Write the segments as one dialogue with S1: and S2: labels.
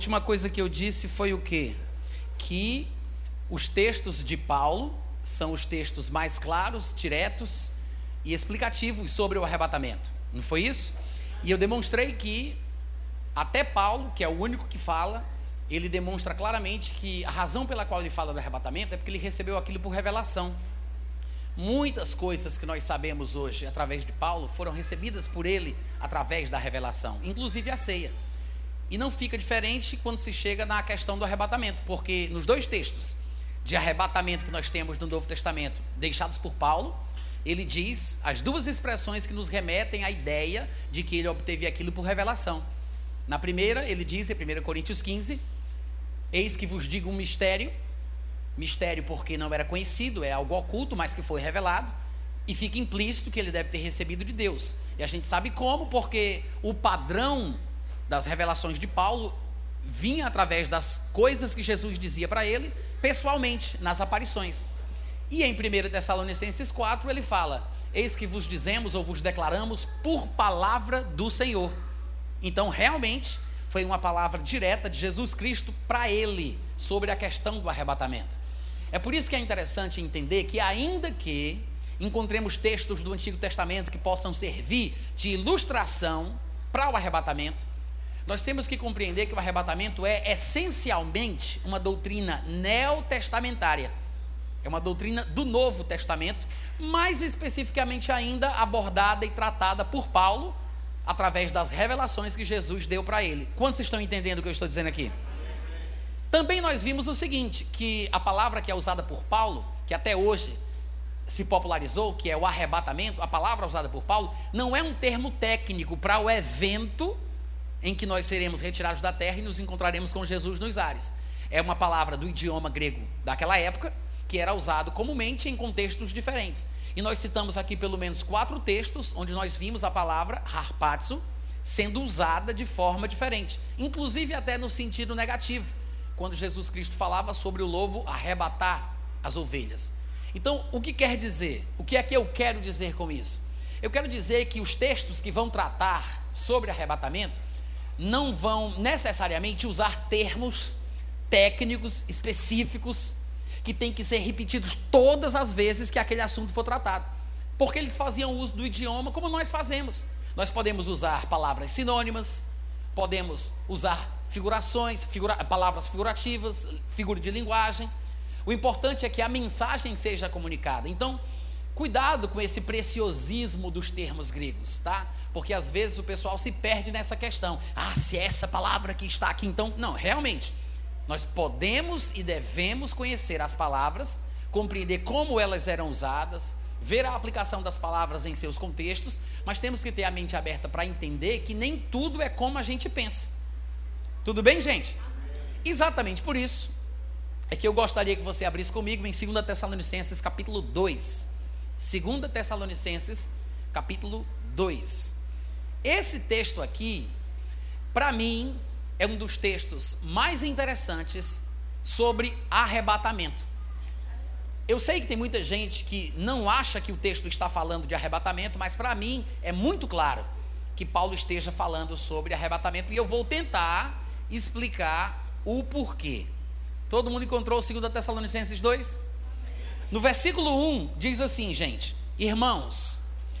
S1: última coisa que eu disse foi o quê? Que os textos de Paulo são os textos mais claros, diretos e explicativos sobre o arrebatamento. Não foi isso? E eu demonstrei que até Paulo, que é o único que fala, ele demonstra claramente que a razão pela qual ele fala do arrebatamento é porque ele recebeu aquilo por revelação. Muitas coisas que nós sabemos hoje através de Paulo foram recebidas por ele através da revelação, inclusive a ceia. E não fica diferente quando se chega na questão do arrebatamento, porque nos dois textos de arrebatamento que nós temos no Novo Testamento, deixados por Paulo, ele diz as duas expressões que nos remetem à ideia de que ele obteve aquilo por revelação. Na primeira, ele diz em 1 Coríntios 15: Eis que vos digo um mistério, mistério porque não era conhecido, é algo oculto, mas que foi revelado, e fica implícito que ele deve ter recebido de Deus. E a gente sabe como, porque o padrão das revelações de Paulo vinha através das coisas que Jesus dizia para ele, pessoalmente, nas aparições. E em 1 Tessalonicenses 4 ele fala: Eis que vos dizemos ou vos declaramos por palavra do Senhor. Então, realmente, foi uma palavra direta de Jesus Cristo para ele sobre a questão do arrebatamento. É por isso que é interessante entender que, ainda que encontremos textos do Antigo Testamento que possam servir de ilustração para o arrebatamento, nós temos que compreender que o arrebatamento é essencialmente uma doutrina neotestamentária. É uma doutrina do Novo Testamento, mais especificamente ainda abordada e tratada por Paulo através das revelações que Jesus deu para ele. Quantos estão entendendo o que eu estou dizendo aqui? Também nós vimos o seguinte, que a palavra que é usada por Paulo, que até hoje se popularizou, que é o arrebatamento, a palavra usada por Paulo, não é um termo técnico para o evento em que nós seremos retirados da terra e nos encontraremos com Jesus nos ares. É uma palavra do idioma grego daquela época, que era usado comumente em contextos diferentes. E nós citamos aqui pelo menos quatro textos onde nós vimos a palavra harpazo sendo usada de forma diferente, inclusive até no sentido negativo, quando Jesus Cristo falava sobre o lobo arrebatar as ovelhas. Então, o que quer dizer? O que é que eu quero dizer com isso? Eu quero dizer que os textos que vão tratar sobre arrebatamento não vão necessariamente usar termos técnicos específicos que tem que ser repetidos todas as vezes que aquele assunto for tratado. Porque eles faziam uso do idioma como nós fazemos. Nós podemos usar palavras sinônimas, podemos usar figurações, figura, palavras figurativas, figura de linguagem. O importante é que a mensagem seja comunicada. Então, cuidado com esse preciosismo dos termos gregos, tá? Porque às vezes o pessoal se perde nessa questão. Ah, se é essa palavra que está aqui, então. Não, realmente. Nós podemos e devemos conhecer as palavras, compreender como elas eram usadas, ver a aplicação das palavras em seus contextos, mas temos que ter a mente aberta para entender que nem tudo é como a gente pensa. Tudo bem, gente? Exatamente por isso é que eu gostaria que você abrisse comigo em 2 Tessalonicenses capítulo 2. 2 Tessalonicenses capítulo 2. Esse texto aqui, para mim, é um dos textos mais interessantes sobre arrebatamento. Eu sei que tem muita gente que não acha que o texto está falando de arrebatamento, mas para mim é muito claro que Paulo esteja falando sobre arrebatamento e eu vou tentar explicar o porquê. Todo mundo encontrou o 2 Tessalonicenses 2? No versículo 1 diz assim, gente: Irmãos,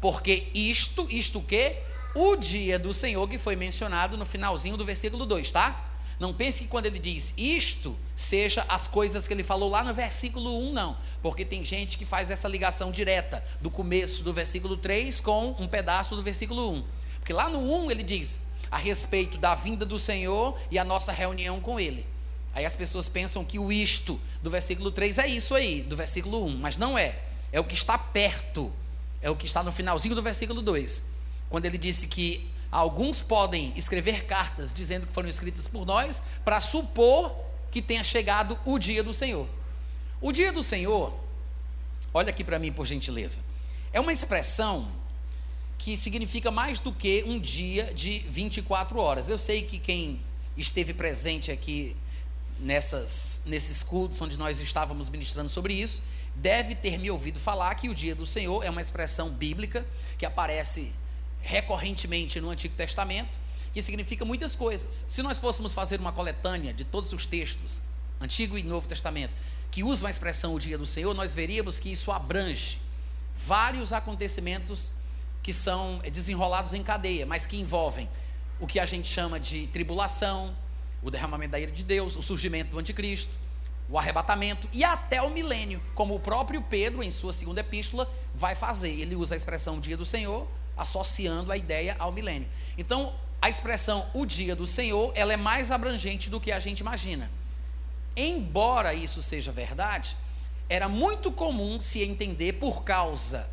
S1: porque isto, isto que? O dia do Senhor que foi mencionado no finalzinho do versículo 2, tá? Não pense que quando ele diz isto, seja as coisas que ele falou lá no versículo 1, não. Porque tem gente que faz essa ligação direta do começo do versículo 3 com um pedaço do versículo 1. Porque lá no 1 ele diz a respeito da vinda do Senhor e a nossa reunião com Ele. Aí as pessoas pensam que o isto do versículo 3 é isso aí, do versículo 1, mas não é. É o que está perto, é o que está no finalzinho do versículo 2. Quando ele disse que Alguns podem escrever cartas dizendo que foram escritas por nós para supor que tenha chegado o dia do Senhor. O dia do Senhor, olha aqui para mim por gentileza, é uma expressão que significa mais do que um dia de 24 horas. Eu sei que quem esteve presente aqui nessas, nesses cultos onde nós estávamos ministrando sobre isso, deve ter me ouvido falar que o dia do Senhor é uma expressão bíblica que aparece recorrentemente no Antigo Testamento, que significa muitas coisas. Se nós fôssemos fazer uma coletânea de todos os textos, Antigo e Novo Testamento, que usam a expressão o dia do Senhor, nós veríamos que isso abrange vários acontecimentos que são desenrolados em cadeia, mas que envolvem o que a gente chama de tribulação, o derramamento da ira de Deus, o surgimento do anticristo, o arrebatamento e até o milênio, como o próprio Pedro, em sua segunda epístola, vai fazer. Ele usa a expressão dia do Senhor, associando a ideia ao milênio. Então, a expressão o dia do Senhor, ela é mais abrangente do que a gente imagina. Embora isso seja verdade, era muito comum se entender por causa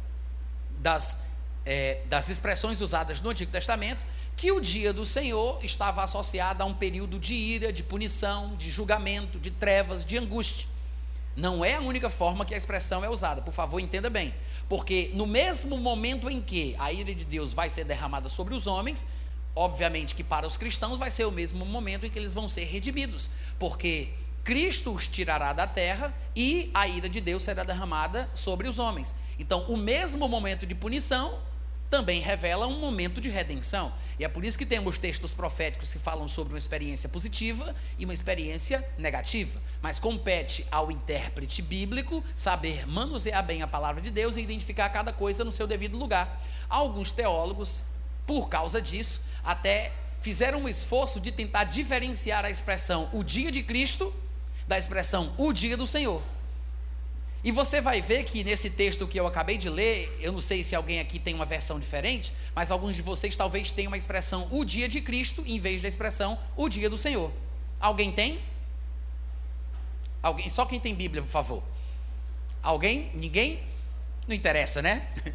S1: das, é, das expressões usadas no Antigo Testamento que o dia do Senhor estava associado a um período de ira, de punição, de julgamento, de trevas, de angústia. Não é a única forma que a expressão é usada, por favor, entenda bem. Porque no mesmo momento em que a ira de Deus vai ser derramada sobre os homens, obviamente que para os cristãos vai ser o mesmo momento em que eles vão ser redimidos, porque Cristo os tirará da terra e a ira de Deus será derramada sobre os homens. Então, o mesmo momento de punição também revela um momento de redenção. E é por isso que temos textos proféticos que falam sobre uma experiência positiva e uma experiência negativa. Mas compete ao intérprete bíblico saber manusear bem a palavra de Deus e identificar cada coisa no seu devido lugar. Alguns teólogos, por causa disso, até fizeram um esforço de tentar diferenciar a expressão o dia de Cristo da expressão o dia do Senhor. E você vai ver que nesse texto que eu acabei de ler, eu não sei se alguém aqui tem uma versão diferente, mas alguns de vocês talvez tenham uma expressão o dia de Cristo em vez da expressão o dia do Senhor. Alguém tem? Alguém? Só quem tem Bíblia, por favor. Alguém? Ninguém? Não interessa, né?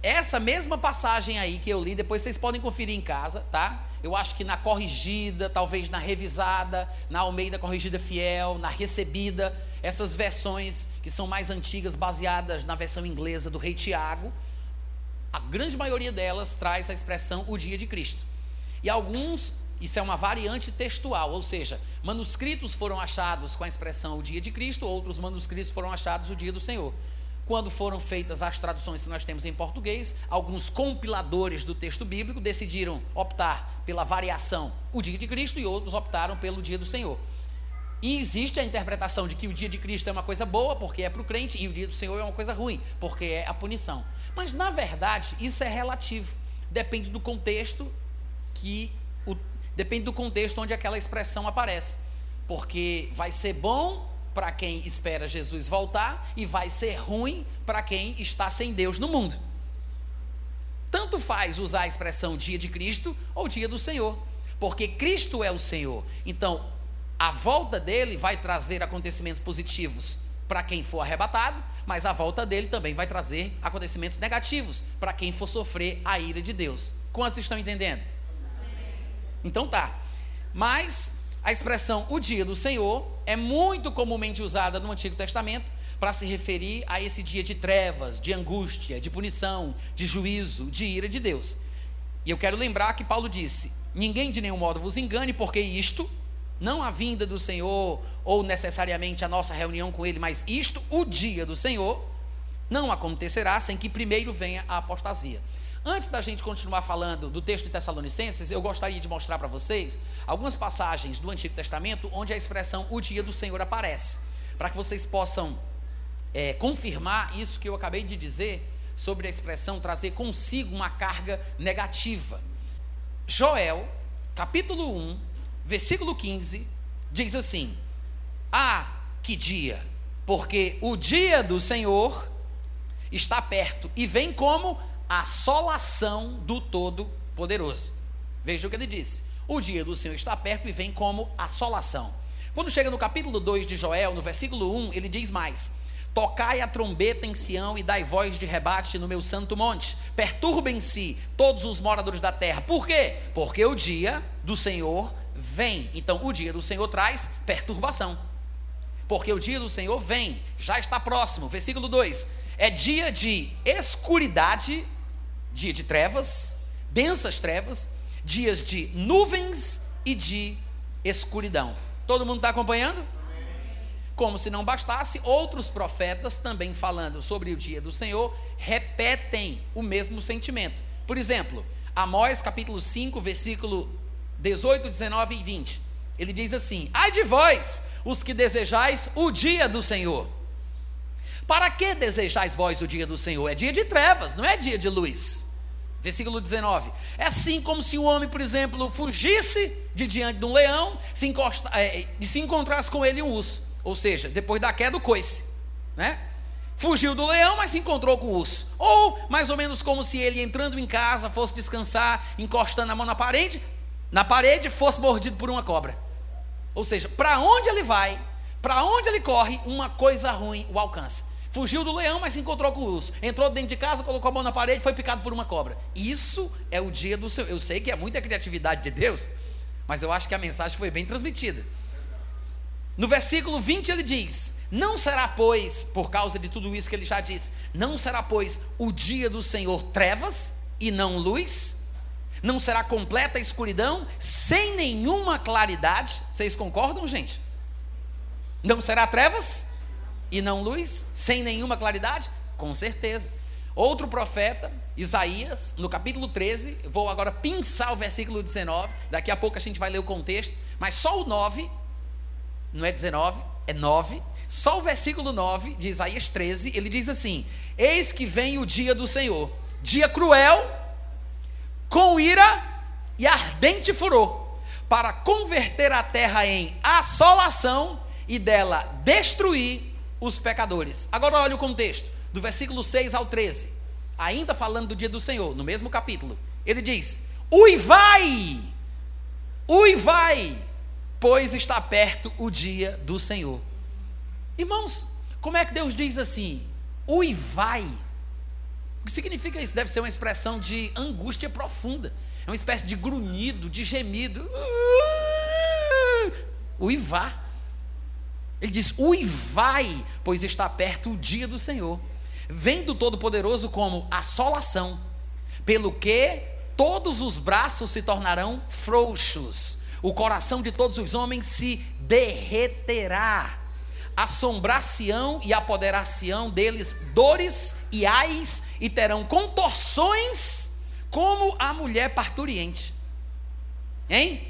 S1: Essa mesma passagem aí que eu li, depois vocês podem conferir em casa, tá? Eu acho que na corrigida, talvez na revisada, na Almeida corrigida fiel, na recebida, essas versões que são mais antigas, baseadas na versão inglesa do rei Tiago, a grande maioria delas traz a expressão o dia de Cristo. E alguns, isso é uma variante textual, ou seja, manuscritos foram achados com a expressão o dia de Cristo, outros manuscritos foram achados o dia do Senhor. Quando foram feitas as traduções que nós temos em português, alguns compiladores do texto bíblico decidiram optar pela variação o dia de Cristo e outros optaram pelo dia do Senhor. E existe a interpretação de que o dia de Cristo é uma coisa boa, porque é para o crente, e o dia do Senhor é uma coisa ruim, porque é a punição. Mas, na verdade, isso é relativo. Depende do contexto que. O, depende do contexto onde aquela expressão aparece. Porque vai ser bom para quem espera Jesus voltar e vai ser ruim para quem está sem Deus no mundo. Tanto faz usar a expressão dia de Cristo ou dia do Senhor, porque Cristo é o Senhor. Então, a volta dele vai trazer acontecimentos positivos para quem for arrebatado, mas a volta dele também vai trazer acontecimentos negativos para quem for sofrer a ira de Deus. Quantos estão entendendo? Então tá. Mas a expressão o dia do Senhor é muito comumente usada no Antigo Testamento para se referir a esse dia de trevas, de angústia, de punição, de juízo, de ira de Deus. E eu quero lembrar que Paulo disse: Ninguém de nenhum modo vos engane, porque isto não a vinda do Senhor ou necessariamente a nossa reunião com Ele, mas isto, o dia do Senhor, não acontecerá sem que primeiro venha a apostasia. Antes da gente continuar falando do texto de Tessalonicenses, eu gostaria de mostrar para vocês algumas passagens do Antigo Testamento onde a expressão o dia do Senhor aparece, para que vocês possam é, confirmar isso que eu acabei de dizer sobre a expressão trazer consigo uma carga negativa. Joel, capítulo 1, versículo 15, diz assim: Ah, que dia! Porque o dia do Senhor está perto e vem como assolação do Todo-Poderoso. Veja o que ele disse: O dia do Senhor está perto e vem como assolação. Quando chega no capítulo 2 de Joel, no versículo 1, ele diz mais: Tocai a trombeta em Sião e dai voz de rebate no meu santo monte. Perturbem-se todos os moradores da terra. Por quê? Porque o dia do Senhor vem. Então, o dia do Senhor traz perturbação. Porque o dia do Senhor vem, já está próximo. Versículo 2: é dia de escuridade, dia de trevas, densas trevas, dias de nuvens e de escuridão. Todo mundo está acompanhando? Como se não bastasse, outros profetas também falando sobre o dia do Senhor repetem o mesmo sentimento. Por exemplo, Amós capítulo 5, versículo 18, 19 e 20. Ele diz assim: Ai de vós, os que desejais o dia do Senhor. Para que desejais vós o dia do Senhor? É dia de trevas, não é dia de luz. Versículo 19. É assim como se o homem, por exemplo, fugisse de diante de um leão se encosta, é, e se encontrasse com ele um urso. Ou seja, depois da queda, o coice. Né? Fugiu do leão, mas se encontrou com o urso. Ou mais ou menos como se ele entrando em casa fosse descansar, encostando a mão na parede, na parede fosse mordido por uma cobra. Ou seja, para onde ele vai, para onde ele corre, uma coisa ruim o alcança. Fugiu do leão, mas se encontrou com o urso. Entrou dentro de casa, colocou a mão na parede, foi picado por uma cobra. Isso é o dia do seu. Eu sei que é muita criatividade de Deus, mas eu acho que a mensagem foi bem transmitida. No versículo 20 ele diz: Não será, pois, por causa de tudo isso que ele já disse, não será, pois, o dia do Senhor trevas e não luz? Não será completa escuridão, sem nenhuma claridade? Vocês concordam, gente? Não será trevas e não luz, sem nenhuma claridade? Com certeza. Outro profeta, Isaías, no capítulo 13, vou agora pinçar o versículo 19, daqui a pouco a gente vai ler o contexto, mas só o 9, não é 19, é 9, só o versículo 9 de Isaías 13, ele diz assim: Eis que vem o dia do Senhor, dia cruel, com ira e ardente furor, para converter a terra em assolação e dela destruir os pecadores. Agora olha o contexto, do versículo 6 ao 13, ainda falando do dia do Senhor, no mesmo capítulo. Ele diz: Uivai, uivai, pois está perto o dia do Senhor. Irmãos, como é que Deus diz assim? Uivai. O que significa isso? Deve ser uma expressão de angústia profunda. É uma espécie de grunhido, de gemido. Uivar. Ele diz: uivai, pois está perto o dia do Senhor. Vem do Todo-Poderoso como assolação, pelo que todos os braços se tornarão frouxos, o coração de todos os homens se derreterá. Assombrar-se-ão e apoderar-se-ão deles dores e ais, e terão contorções como a mulher parturiente. Hein?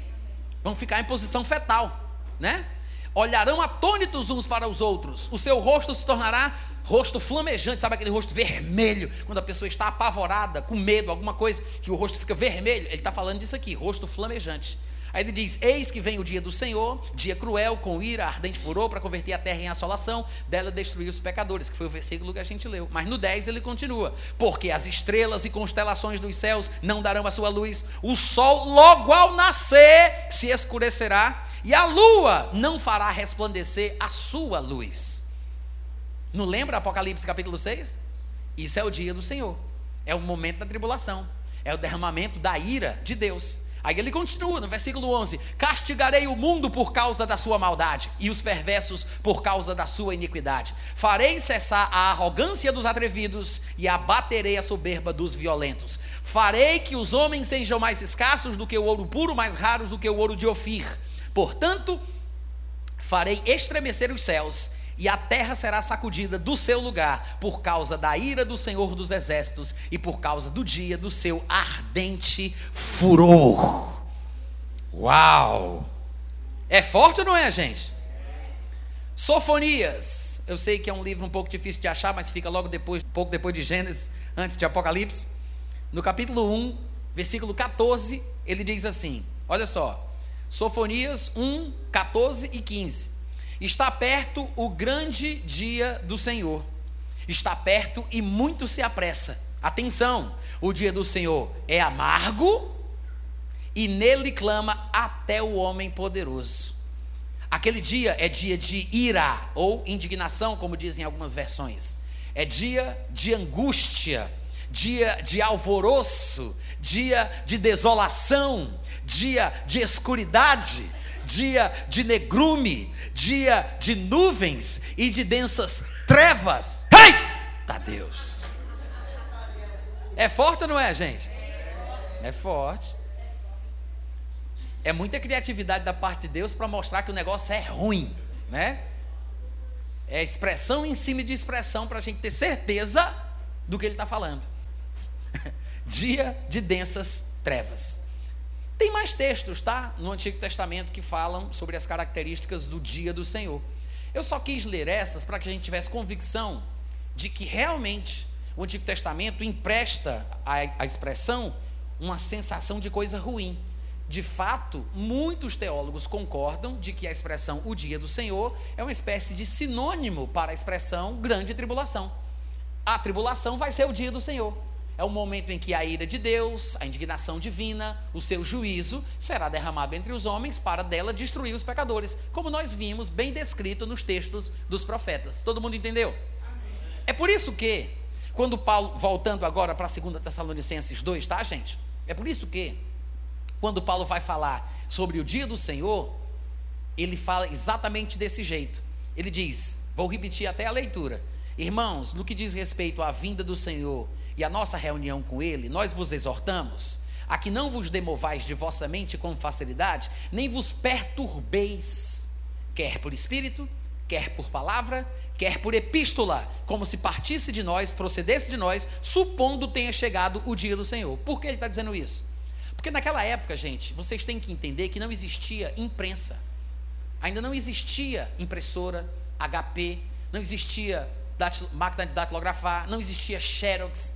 S1: Vão ficar em posição fetal, né? Olharão atônitos uns para os outros, o seu rosto se tornará rosto flamejante, sabe aquele rosto vermelho, quando a pessoa está apavorada, com medo, alguma coisa, que o rosto fica vermelho, ele está falando disso aqui, rosto flamejante. Aí ele diz: Eis que vem o dia do Senhor, dia cruel, com ira, ardente furor, para converter a terra em assolação, dela destruir os pecadores, que foi o versículo que a gente leu. Mas no 10 ele continua: Porque as estrelas e constelações dos céus não darão a sua luz, o sol, logo ao nascer, se escurecerá, e a lua não fará resplandecer a sua luz. Não lembra Apocalipse capítulo 6? Isso é o dia do Senhor. É o momento da tribulação. É o derramamento da ira de Deus. Aí ele continua no versículo 11: Castigarei o mundo por causa da sua maldade e os perversos por causa da sua iniquidade. Farei cessar a arrogância dos atrevidos e abaterei a soberba dos violentos. Farei que os homens sejam mais escassos do que o ouro puro, mais raros do que o ouro de Ofir Portanto, farei estremecer os céus, e a terra será sacudida do seu lugar, por causa da ira do Senhor dos Exércitos e por causa do dia do seu ardente furor. Uau! É forte ou não é, gente? Sofonias. Eu sei que é um livro um pouco difícil de achar, mas fica logo depois, pouco depois de Gênesis, antes de Apocalipse. No capítulo 1, versículo 14, ele diz assim: Olha só. Sofonias 1, 14 e 15. Está perto o grande dia do Senhor. Está perto e muito se apressa. Atenção, o dia do Senhor é amargo e nele clama até o homem poderoso. Aquele dia é dia de ira ou indignação, como dizem algumas versões. É dia de angústia, dia de alvoroço, dia de desolação, dia de escuridade, dia de negrume, dia de nuvens e de densas trevas. Eita Deus! É forte ou não é, gente? É forte. É muita criatividade da parte de Deus para mostrar que o negócio é ruim, né? É expressão em cima de expressão para a gente ter certeza do que ele está falando. Dia de densas trevas. Tem mais textos, tá? No Antigo Testamento que falam sobre as características do dia do Senhor. Eu só quis ler essas para que a gente tivesse convicção de que realmente o Antigo Testamento empresta à, expressão uma sensação de coisa ruim. De fato, muitos teólogos concordam de que a expressão o dia do Senhor é uma espécie de sinônimo para a expressão grande tribulação. A tribulação vai ser o dia do Senhor. É o momento em que a ira de Deus, a indignação divina, o seu juízo será derramado entre os homens para dela destruir os pecadores, como nós vimos bem descrito nos textos dos profetas. Todo mundo entendeu? Amém. É por isso que, quando Paulo, voltando agora para 2 Tessalonicenses 2, tá, gente? É por isso que, quando Paulo vai falar sobre o dia do Senhor, ele fala exatamente desse jeito. Ele diz, vou repetir até a leitura: Irmãos, no que diz respeito à vinda do Senhor e à nossa reunião com Ele, nós vos exortamos a que não vos demovais de vossa mente com facilidade, nem vos perturbeis, quer por espírito, quer por palavra, quer por epístola, como se partisse de nós, procedesse de nós, supondo tenha chegado o dia do Senhor. Por que ele está dizendo isso? Porque naquela época, gente, vocês têm que entender que não existia imprensa, ainda não existia impressora, HP, não existia máquina de datilografar, não existia Xerox.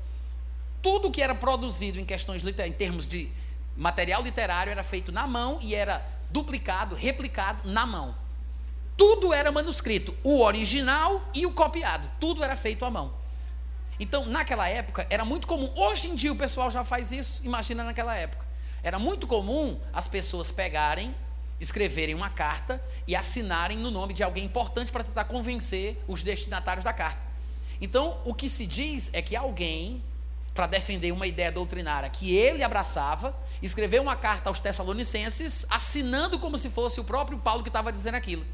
S1: Tudo que era produzido em questões em termos de material literário era feito na mão e era duplicado, replicado na mão. Tudo era manuscrito, o original e o copiado, tudo era feito à mão. Então, naquela época, era muito comum. Hoje em dia o pessoal já faz isso, imagina naquela época. Era muito comum as pessoas pegarem, escreverem uma carta e assinarem no nome de alguém importante para tentar convencer os destinatários da carta. Então, o que se diz é que alguém, para defender uma ideia doutrinária que ele abraçava, escreveu uma carta aos Tessalonicenses, assinando como se fosse o próprio Paulo que estava dizendo aquilo.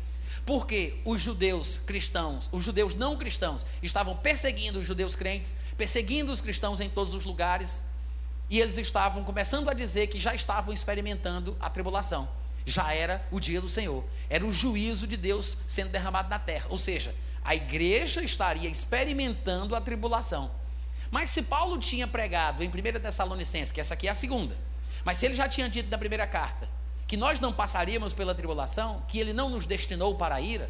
S1: Porque os judeus cristãos, os judeus não cristãos, estavam perseguindo os judeus crentes, perseguindo os cristãos em todos os lugares, e eles estavam começando a dizer que já estavam experimentando a tribulação. Já era o dia do Senhor, era o juízo de Deus sendo derramado na terra. Ou seja, a igreja estaria experimentando a tribulação. Mas se Paulo tinha pregado em 1 Tessalonicenses, que essa aqui é a segunda, mas se ele já tinha dito na primeira carta que nós não passaríamos pela tribulação, que ele não nos destinou para a ira,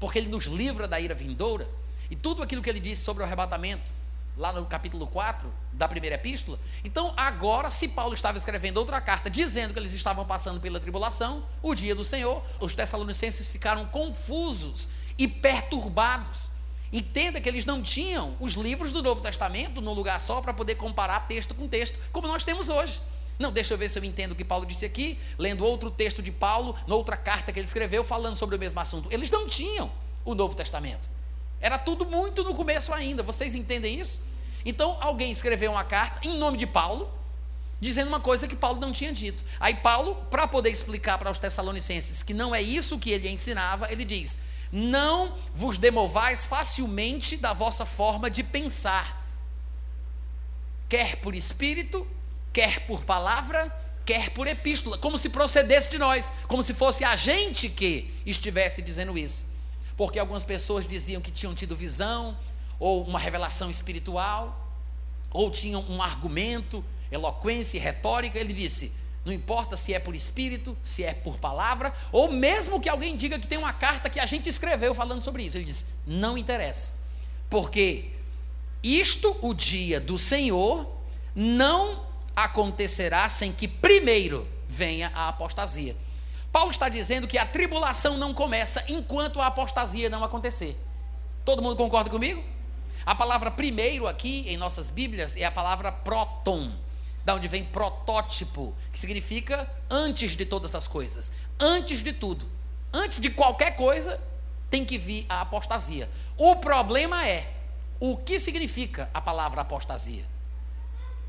S1: porque ele nos livra da ira vindoura, e tudo aquilo que ele disse sobre o arrebatamento, lá no capítulo 4 da primeira epístola. Então, agora, se Paulo estava escrevendo outra carta dizendo que eles estavam passando pela tribulação, o dia do Senhor, os tessalonicenses ficaram confusos e perturbados. Entenda que eles não tinham os livros do Novo Testamento num lugar só para poder comparar texto com texto, como nós temos hoje. Não, deixa eu ver se eu entendo o que Paulo disse aqui, lendo outro texto de Paulo, noutra carta que ele escreveu, falando sobre o mesmo assunto. Eles não tinham o Novo Testamento. Era tudo muito no começo ainda. Vocês entendem isso? Então, alguém escreveu uma carta em nome de Paulo, dizendo uma coisa que Paulo não tinha dito. Aí, Paulo, para poder explicar para os Tessalonicenses que não é isso que ele ensinava, ele diz: Não vos demovais facilmente da vossa forma de pensar, quer por espírito, quer por palavra, quer por epístola, como se procedesse de nós, como se fosse a gente que estivesse dizendo isso. Porque algumas pessoas diziam que tinham tido visão, ou uma revelação espiritual, ou tinham um argumento, eloquência e retórica. Ele disse: não importa se é por espírito, se é por palavra, ou mesmo que alguém diga que tem uma carta que a gente escreveu falando sobre isso. Ele diz: não interessa, porque isto, o dia do Senhor, não acontecerá sem que primeiro venha a apostasia. Paulo está dizendo que a tribulação não começa enquanto a apostasia não acontecer. Todo mundo concorda comigo? A palavra primeiro aqui em nossas Bíblias é a palavra proton, da onde vem protótipo, que significa antes de todas as coisas, antes de tudo, antes de qualquer coisa, tem que vir a apostasia. O problema é o que significa a palavra apostasia.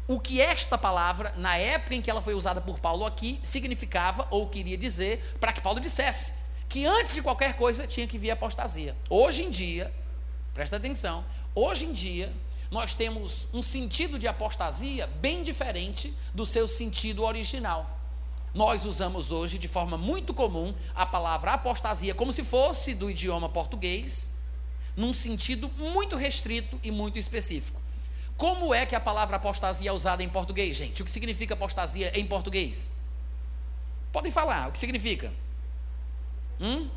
S1: O que esta palavra, na época em que ela foi usada por Paulo aqui, significava ou queria dizer para que Paulo dissesse que antes de qualquer coisa tinha que vir apostasia. Hoje em dia, presta atenção, hoje em dia nós temos um sentido de apostasia bem diferente do seu sentido original. Nós usamos hoje de forma muito comum a palavra apostasia como se fosse do idioma português, num sentido muito restrito e muito específico. Como é que a palavra apostasia é usada em português, gente? O que significa apostasia em português? Podem falar, o que significa? Hum?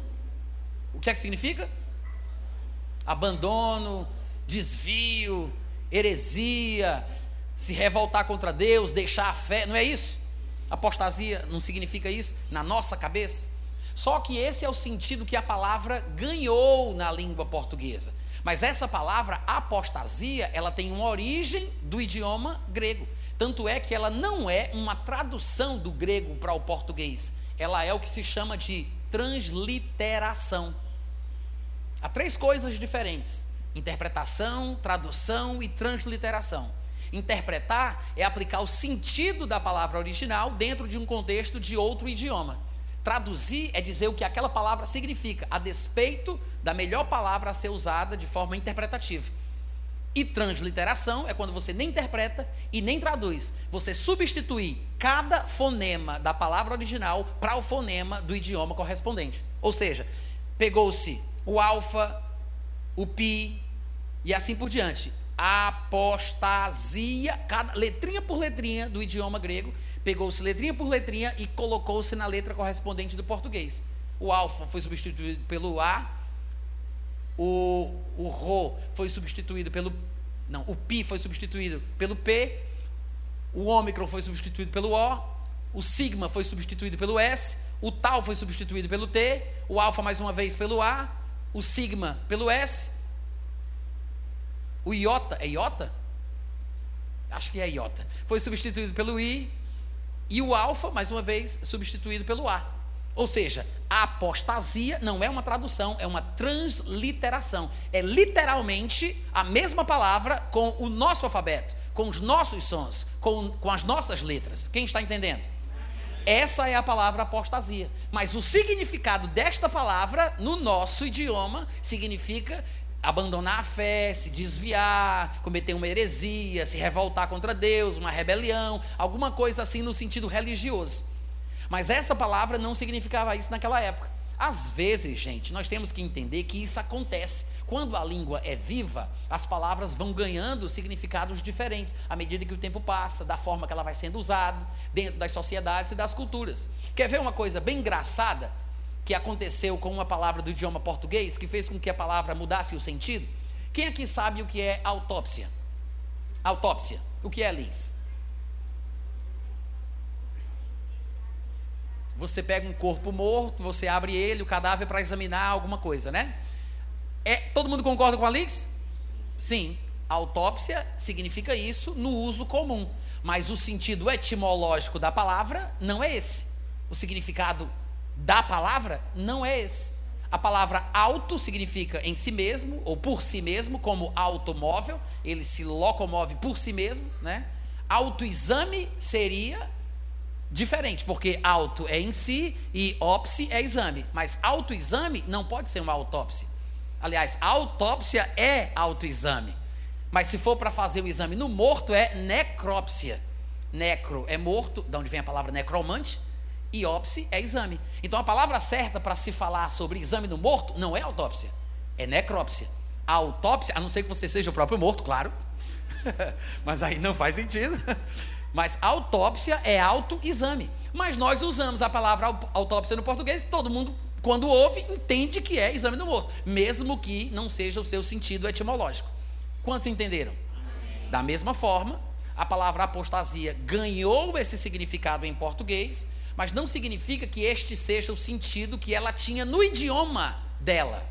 S1: O que é que significa? Abandono, desvio, heresia, se revoltar contra Deus, deixar a fé, não é isso? Apostasia não significa isso na nossa cabeça? Só que esse é o sentido que a palavra ganhou na língua portuguesa. Mas essa palavra apostasia, ela tem uma origem do idioma grego. Tanto é que ela não é uma tradução do grego para o português. Ela é o que se chama de transliteração. Há três coisas diferentes: interpretação, tradução e transliteração. Interpretar é aplicar o sentido da palavra original dentro de um contexto de outro idioma. Traduzir é dizer o que aquela palavra significa, a despeito da melhor palavra a ser usada de forma interpretativa. E transliteração é quando você nem interpreta e nem traduz. Você substitui cada fonema da palavra original para o fonema do idioma correspondente. Ou seja, pegou-se o alfa, o pi e assim por diante. Apostasia, cada letrinha por letrinha do idioma grego pegou-se letrinha por letrinha e colocou-se na letra correspondente do português. O alfa foi substituído pelo A, o, o Rho foi substituído pelo. Não, o Pi foi substituído pelo P, o ômicron foi substituído pelo O, o sigma foi substituído pelo S, o tal foi substituído pelo T, o alfa mais uma vez pelo A, o sigma pelo S, o iota, é iota? Acho que é iota. Foi substituído pelo I, e o alfa, mais uma vez, substituído pelo A. Ou seja, a apostasia não é uma tradução, é uma transliteração. É literalmente a mesma palavra com o nosso alfabeto, com os nossos sons, com, com as nossas letras. Quem está entendendo? Essa é a palavra apostasia. Mas o significado desta palavra, no nosso idioma, significa abandonar a fé, se desviar, cometer uma heresia, se revoltar contra Deus, uma rebelião, alguma coisa assim no sentido religioso. Mas essa palavra não significava isso naquela época. Às vezes, gente, nós temos que entender que isso acontece. Quando a língua é viva, as palavras vão ganhando significados diferentes à medida que o tempo passa, da forma que ela vai sendo usada dentro das sociedades e das culturas. Quer ver uma coisa bem engraçada? Que aconteceu com uma palavra do idioma português que fez com que a palavra mudasse o sentido? Quem aqui sabe o que é autópsia? Autópsia. O que é, Liz? Você pega um corpo morto, você abre ele, o cadáver para examinar alguma coisa, né? É, todo mundo concorda com a Liz? Sim. Autópsia significa isso no uso comum, mas o sentido etimológico da palavra não é esse. O significado da palavra não é esse. A palavra auto significa em si mesmo ou por si mesmo, como automóvel, ele se locomove por si mesmo, né? Autoexame seria diferente, porque auto é em si e ópsi é exame, mas autoexame não pode ser uma autópsia. Aliás, autópsia é autoexame. Mas se for para fazer o exame no morto é necrópsia. Necro é morto, de onde vem a palavra necromante, e é exame. Então a palavra certa para se falar sobre exame no morto não é autópsia, é necrópsia. A autópsia, a não ser que você seja o próprio morto, claro, mas aí não faz sentido. Mas autópsia é autoexame. Mas nós usamos a palavra autópsia no português, todo mundo, quando ouve, entende que é exame do morto, mesmo que não seja o seu sentido etimológico. Quantos entenderam? Da mesma forma, a palavra apostasia ganhou esse significado em português mas não significa que este seja o sentido que ela tinha no idioma dela,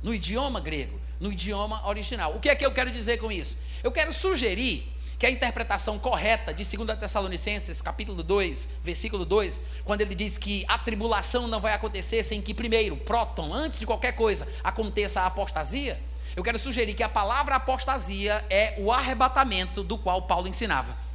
S1: no idioma grego, no idioma original. O que é que eu quero dizer com isso? Eu quero sugerir que a interpretação correta de 2 Tessalonicenses, capítulo 2, versículo 2, quando ele diz que a tribulação não vai acontecer sem que primeiro, próton, antes de qualquer coisa, aconteça a apostasia, Eu quero sugerir que a palavra apostasia é o arrebatamento do qual Paulo ensinava.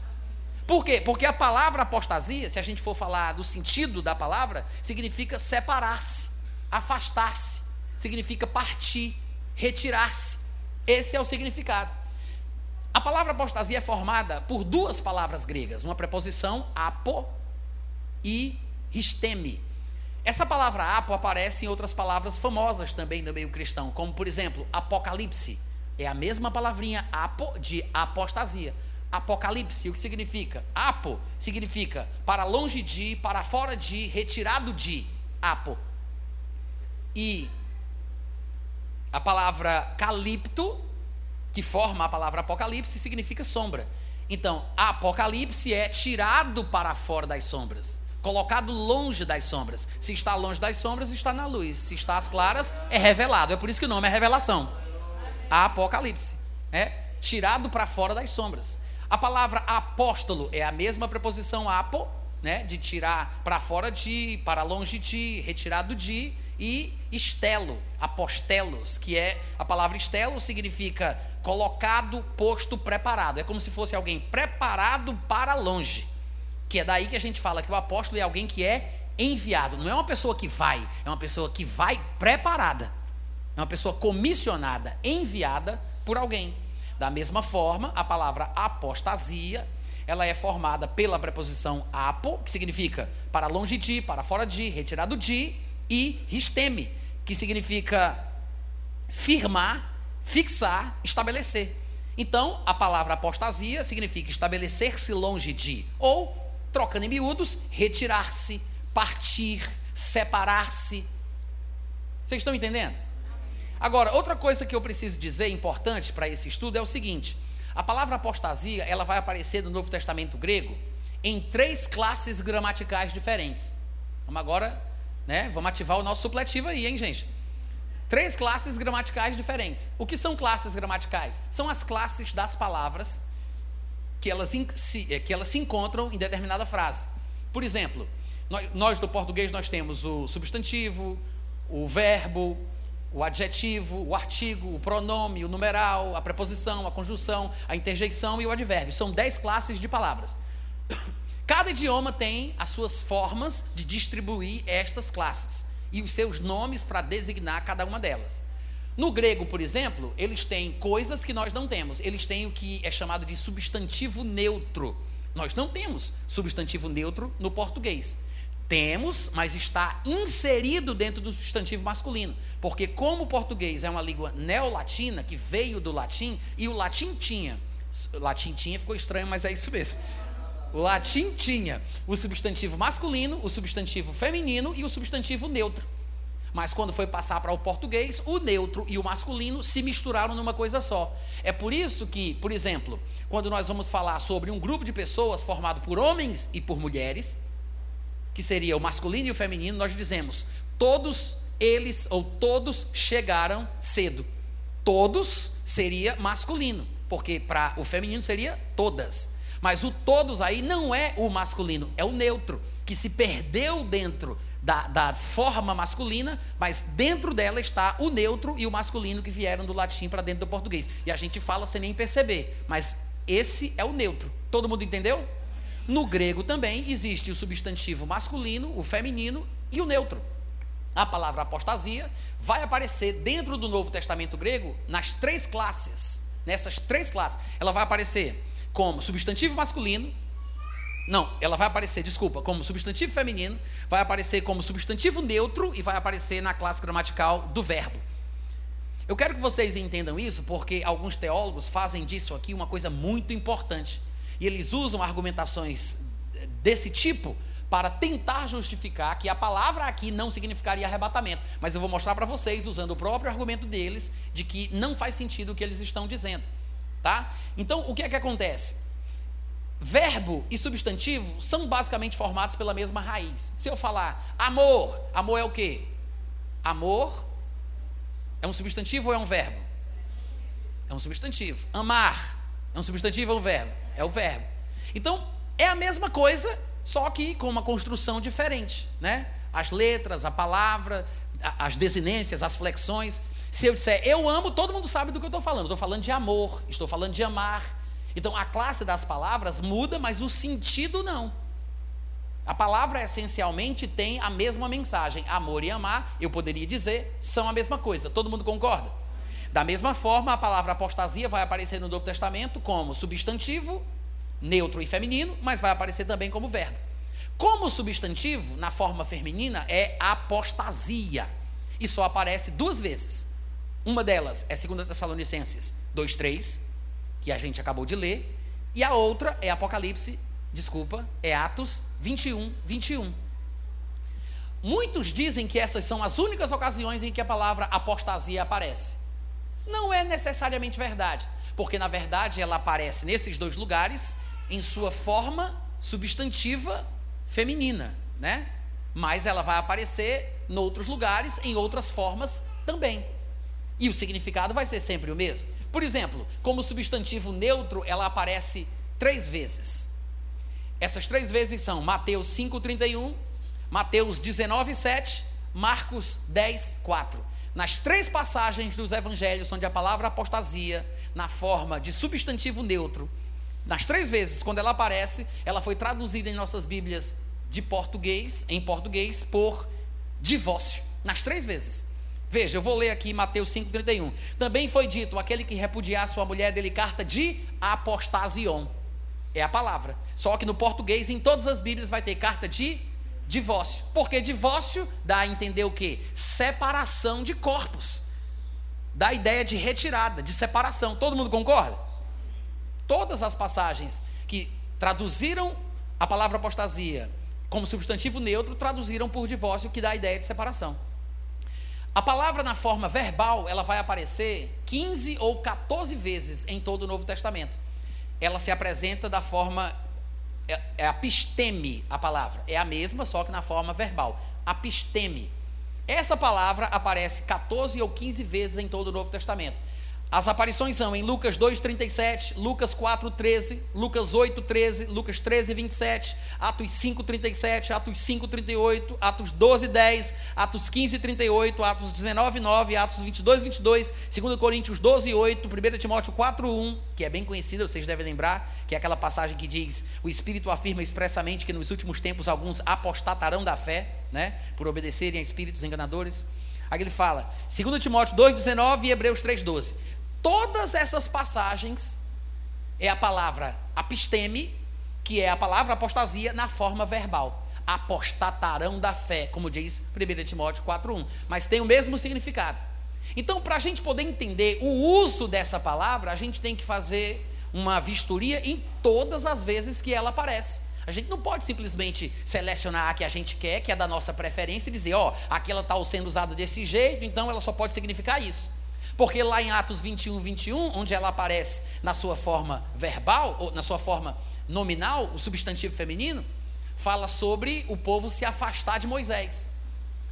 S1: Por quê? Porque a palavra apostasia, se a gente for falar do sentido da palavra, significa separar-se, afastar-se, significa partir, retirar-se. Esse é o significado. A palavra apostasia é formada por duas palavras gregas, uma preposição apo e risteme. Essa palavra apo aparece em outras palavras famosas também no meio cristão, como por exemplo, apocalipse. É a mesma palavrinha apo de apostasia. Apocalipse, o que significa? Apo significa para longe de, para fora de, retirado de. Apo. E a palavra calipto que forma a palavra Apocalipse, significa sombra. Então, Apocalipse é tirado para fora das sombras, colocado longe das sombras. Se está longe das sombras, está na luz. Se está às claras, é revelado. É por isso que o nome é revelação. Apocalipse. É tirado para fora das sombras. A palavra apóstolo é a mesma preposição apo, né, de tirar para fora de, para longe de, retirado de, e estelo, apostelos, que é a palavra estelo significa colocado, posto, preparado. É como se fosse alguém preparado para longe. Que é daí que a gente fala que o apóstolo é alguém que é enviado. Não é uma pessoa que vai, é uma pessoa que vai preparada. É uma pessoa comissionada, enviada por alguém. Da mesma forma, a palavra apostasia, ela é formada pela preposição apo, que significa para longe de, para fora de, retirado de, e risteme, que significa firmar, fixar, estabelecer. Então, a palavra apostasia significa estabelecer-se longe de, ou, trocando em miúdos, retirar-se, partir, separar-se. Vocês estão entendendo? Agora, outra coisa que eu preciso dizer importante para esse estudo é o seguinte: a palavra apostasia, ela vai aparecer no Novo Testamento grego em três classes gramaticais diferentes. Vamos agora, né? Vamos ativar o nosso supletivo aí, hein, gente? Três classes gramaticais diferentes. O que são classes gramaticais? São as classes das palavras que elas se, eh, que elas se encontram em determinada frase. Por exemplo, nós, nós do português nós temos o substantivo, o verbo, o adjetivo, o artigo, o pronome, o numeral, a preposição, a conjunção, a interjeição e o advérbio. São dez classes de palavras. Cada idioma tem as suas formas de distribuir estas classes e os seus nomes para designar cada uma delas. No grego, por exemplo, eles têm coisas que nós não temos. Eles têm o que é chamado de substantivo neutro. Nós não temos substantivo neutro no português. Temos, mas está inserido dentro do substantivo masculino. Porque, como o português é uma língua neolatina, que veio do latim, e o latim tinha. O latim tinha, ficou estranho, mas é isso mesmo. O latim tinha o substantivo masculino, o substantivo feminino e o substantivo neutro. Mas quando foi passar para o português, o neutro e o masculino se misturaram numa coisa só. É por isso que, por exemplo, quando nós vamos falar sobre um grupo de pessoas formado por homens e por mulheres, que seria o masculino e o feminino, nós dizemos: todos eles ou todos chegaram cedo. Todos seria masculino, porque para o feminino seria todas. Mas o todos aí não é o masculino, é o neutro, que se perdeu dentro da, da, forma masculina, mas dentro dela está o neutro e o masculino que vieram do latim para dentro do português. E a gente fala sem nem perceber, mas esse é o neutro. Todo mundo entendeu? No grego também existe o substantivo masculino, o feminino e o neutro. A palavra apostasia vai aparecer dentro do Novo Testamento grego nas três classes. Nessas três classes, ela vai aparecer como substantivo masculino. Não, ela vai aparecer, desculpa, como substantivo feminino, vai aparecer como substantivo neutro e vai aparecer na classe gramatical do verbo. Eu quero que vocês entendam isso porque alguns teólogos fazem disso aqui uma coisa muito importante. E eles usam argumentações desse tipo para tentar justificar que a palavra aqui não significaria arrebatamento. Mas eu vou mostrar para vocês, usando o próprio argumento deles, de que não faz sentido o que eles estão dizendo. Tá? Então, o que é que acontece? Verbo e substantivo são basicamente formados pela mesma raiz. Se eu falar amor, amor é o quê? Amor é um substantivo ou é um verbo? É um substantivo. Amar é um substantivo ou um verbo? É o verbo. Então, é a mesma coisa, só que com uma construção diferente, né? As letras, a palavra, as desinências, as flexões. Se eu disser eu amo, todo mundo sabe do que eu estou falando. Estou falando de amor, estou falando de amar. Então a classe das palavras muda, mas o sentido não. A palavra essencialmente tem a mesma mensagem. Amor e amar, eu poderia dizer, são a mesma coisa. Todo mundo concorda? Da mesma forma, a palavra apostasia vai aparecer no Novo Testamento como substantivo, neutro e feminino, mas vai aparecer também como verbo. Como substantivo, na forma feminina, é apostasia. E só aparece duas vezes. Uma delas é 2 Tessalonicenses 2,3, que a gente acabou de ler, e a outra é Apocalipse desculpa, é Atos 21, 21. Muitos dizem que essas são as únicas ocasiões em que a palavra apostasia aparece. Não é necessariamente verdade, porque na verdade ela aparece nesses dois lugares em sua forma substantiva feminina, né? Mas ela vai aparecer em outros lugares em outras formas também. E o significado vai ser sempre o mesmo. Por exemplo, como substantivo neutro, ela aparece três vezes. Essas três vezes são Mateus 5,31, Mateus 19,7, Marcos 10, 4. Nas três passagens dos evangelhos onde a palavra apostasia, na forma de substantivo neutro, nas três vezes, quando ela aparece, ela foi traduzida em nossas Bíblias de português, em português, por divórcio. Nas três vezes. Veja, eu vou ler aqui Mateus 5,31. Também foi dito: aquele que repudiar sua mulher dele carta de apostasion é a palavra. Só que no português, em todas as Bíblias, vai ter carta de divórcio. Porque divórcio dá a entender o que? Separação de corpos. Dá a ideia de retirada, de separação. Todo mundo concorda? Todas as passagens que traduziram a palavra apostasia como substantivo neutro, traduziram por divórcio, que dá a ideia de separação. A palavra na forma verbal, ela vai aparecer 15 ou 14 vezes em todo o Novo Testamento ela se apresenta da forma é, é apisteme a palavra, é a mesma, só que na forma verbal. Apisteme. Essa palavra aparece 14 ou 15 vezes em todo o Novo Testamento. As aparições são em Lucas 2:37, Lucas 4:13, Lucas 8:13, Lucas 13:27, Atos 5:37, Atos 5:38, Atos 12:10, Atos 15:38, Atos 19:9, Atos 22:22, 2 Coríntios 12:8, 1 Timóteo 4:1, que é bem conhecida, vocês devem lembrar, que é aquela passagem que diz: "O Espírito afirma expressamente que nos últimos tempos alguns apostatarão da fé, né, por obedecerem a espíritos enganadores". Aí ele fala, 2 Timóteo 2,19 e Hebreus 3,12 todas essas passagens é a palavra apisteme, que é a palavra apostasia na forma verbal. Apostatarão da fé, como diz 1 Timóteo 4,1. Mas tem o mesmo significado. Então, para a gente poder entender o uso dessa palavra, a gente tem que fazer uma vistoria em todas as vezes que ela aparece. A gente não pode simplesmente selecionar a que a gente quer, que é da nossa preferência, e dizer, ó, oh, aqui ela está sendo usada desse jeito, então ela só pode significar isso. Porque lá em Atos 21, 21, onde ela aparece na sua forma verbal, ou na sua forma nominal, o substantivo feminino, fala sobre o povo se afastar de Moisés.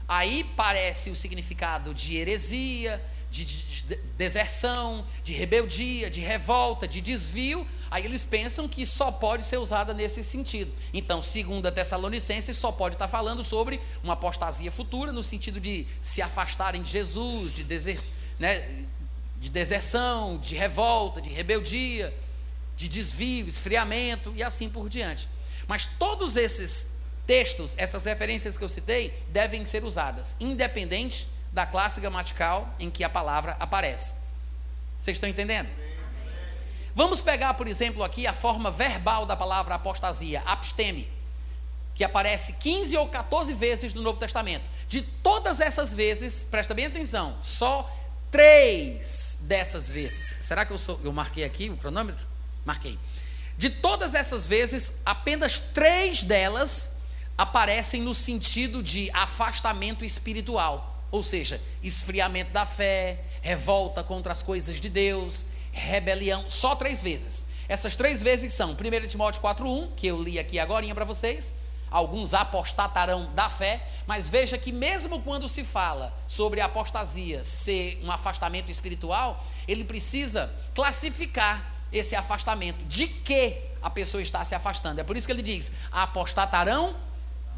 S1: Aí parece o significado de heresia, de, de, de, deserção, de rebeldia, de revolta, de desvio, aí eles pensam que só pode ser usada nesse sentido. Então, segundo a Tessalonicenses, só pode estar falando sobre uma apostasia futura, no sentido de se afastarem de Jesus, de desertar né, de deserção, de revolta, de rebeldia, de desvio, esfriamento e assim por diante. Mas todos esses textos, essas referências que eu citei, devem ser usadas, independente da classe gramatical em que a palavra aparece. Vocês estão entendendo? Vamos pegar, por exemplo, aqui a forma verbal da palavra apostasia, absteme, que aparece 15 ou 14 vezes no Novo Testamento. De todas essas vezes, presta bem atenção, só três dessas vezes. Será que eu, sou, eu marquei aqui o cronômetro? Marquei. De todas essas vezes, apenas três delas aparecem no sentido de afastamento espiritual, ou seja, esfriamento da fé, revolta contra as coisas de Deus, rebelião, só três vezes. Essas três vezes são 1 Timóteo 4,1, que eu li aqui agora para vocês, alguns apostatarão da fé, mas veja que mesmo quando se fala sobre apostasia ser um afastamento espiritual, ele precisa classificar esse afastamento, de que a pessoa está se afastando. É por isso que ele diz: apostatarão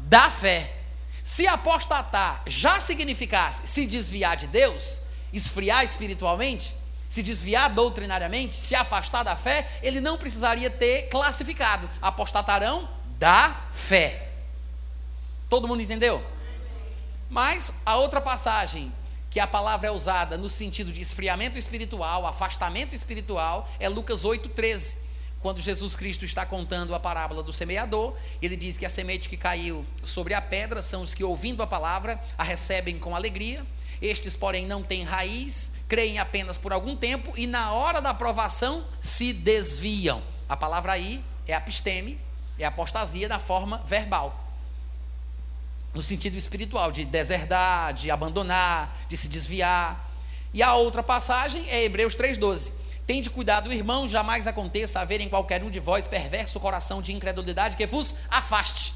S1: da fé. Se apostatar já significasse se desviar de Deus, esfriar espiritualmente, se desviar doutrinariamente, se afastar da fé, ele não precisaria ter classificado. Apostatarão da fé. Todo mundo entendeu? Mas a outra passagem que a palavra é usada no sentido de esfriamento espiritual, afastamento espiritual, é Lucas 8,13. Quando Jesus Cristo está contando a parábola do semeador, ele diz que a semente que caiu sobre a pedra são os que, ouvindo a palavra, a recebem com alegria. Estes, porém, não têm raiz, creem apenas por algum tempo e, na hora da aprovação, se desviam. A palavra aí é apisteme, é apostasia da forma verbal no sentido espiritual, de deserdar, de abandonar, de se desviar. E a outra passagem é Hebreus 3,12. Tende cuidado, irmão, jamais aconteça haver em qualquer um de vós perverso coração de incredulidade que vos afaste.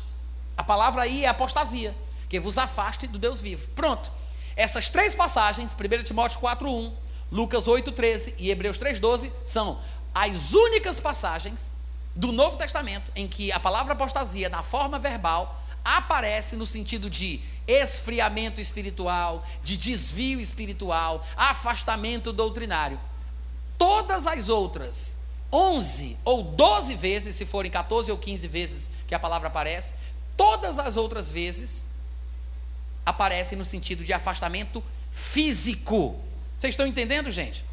S1: A palavra aí é apostasia, que vos afaste do Deus vivo. Pronto. Essas três passagens, 1 Timóteo 4,1, Lucas 8,13 e Hebreus 3,12, são as únicas passagens do Novo Testamento em que a palavra apostasia, na forma verbal, aparece no sentido de esfriamento espiritual, de desvio espiritual, afastamento doutrinário. Todas as outras, 11 ou 12 vezes, se forem 14 ou 15 vezes que a palavra aparece, todas as outras vezes aparecem no sentido de afastamento físico. Vocês estão entendendo, gente?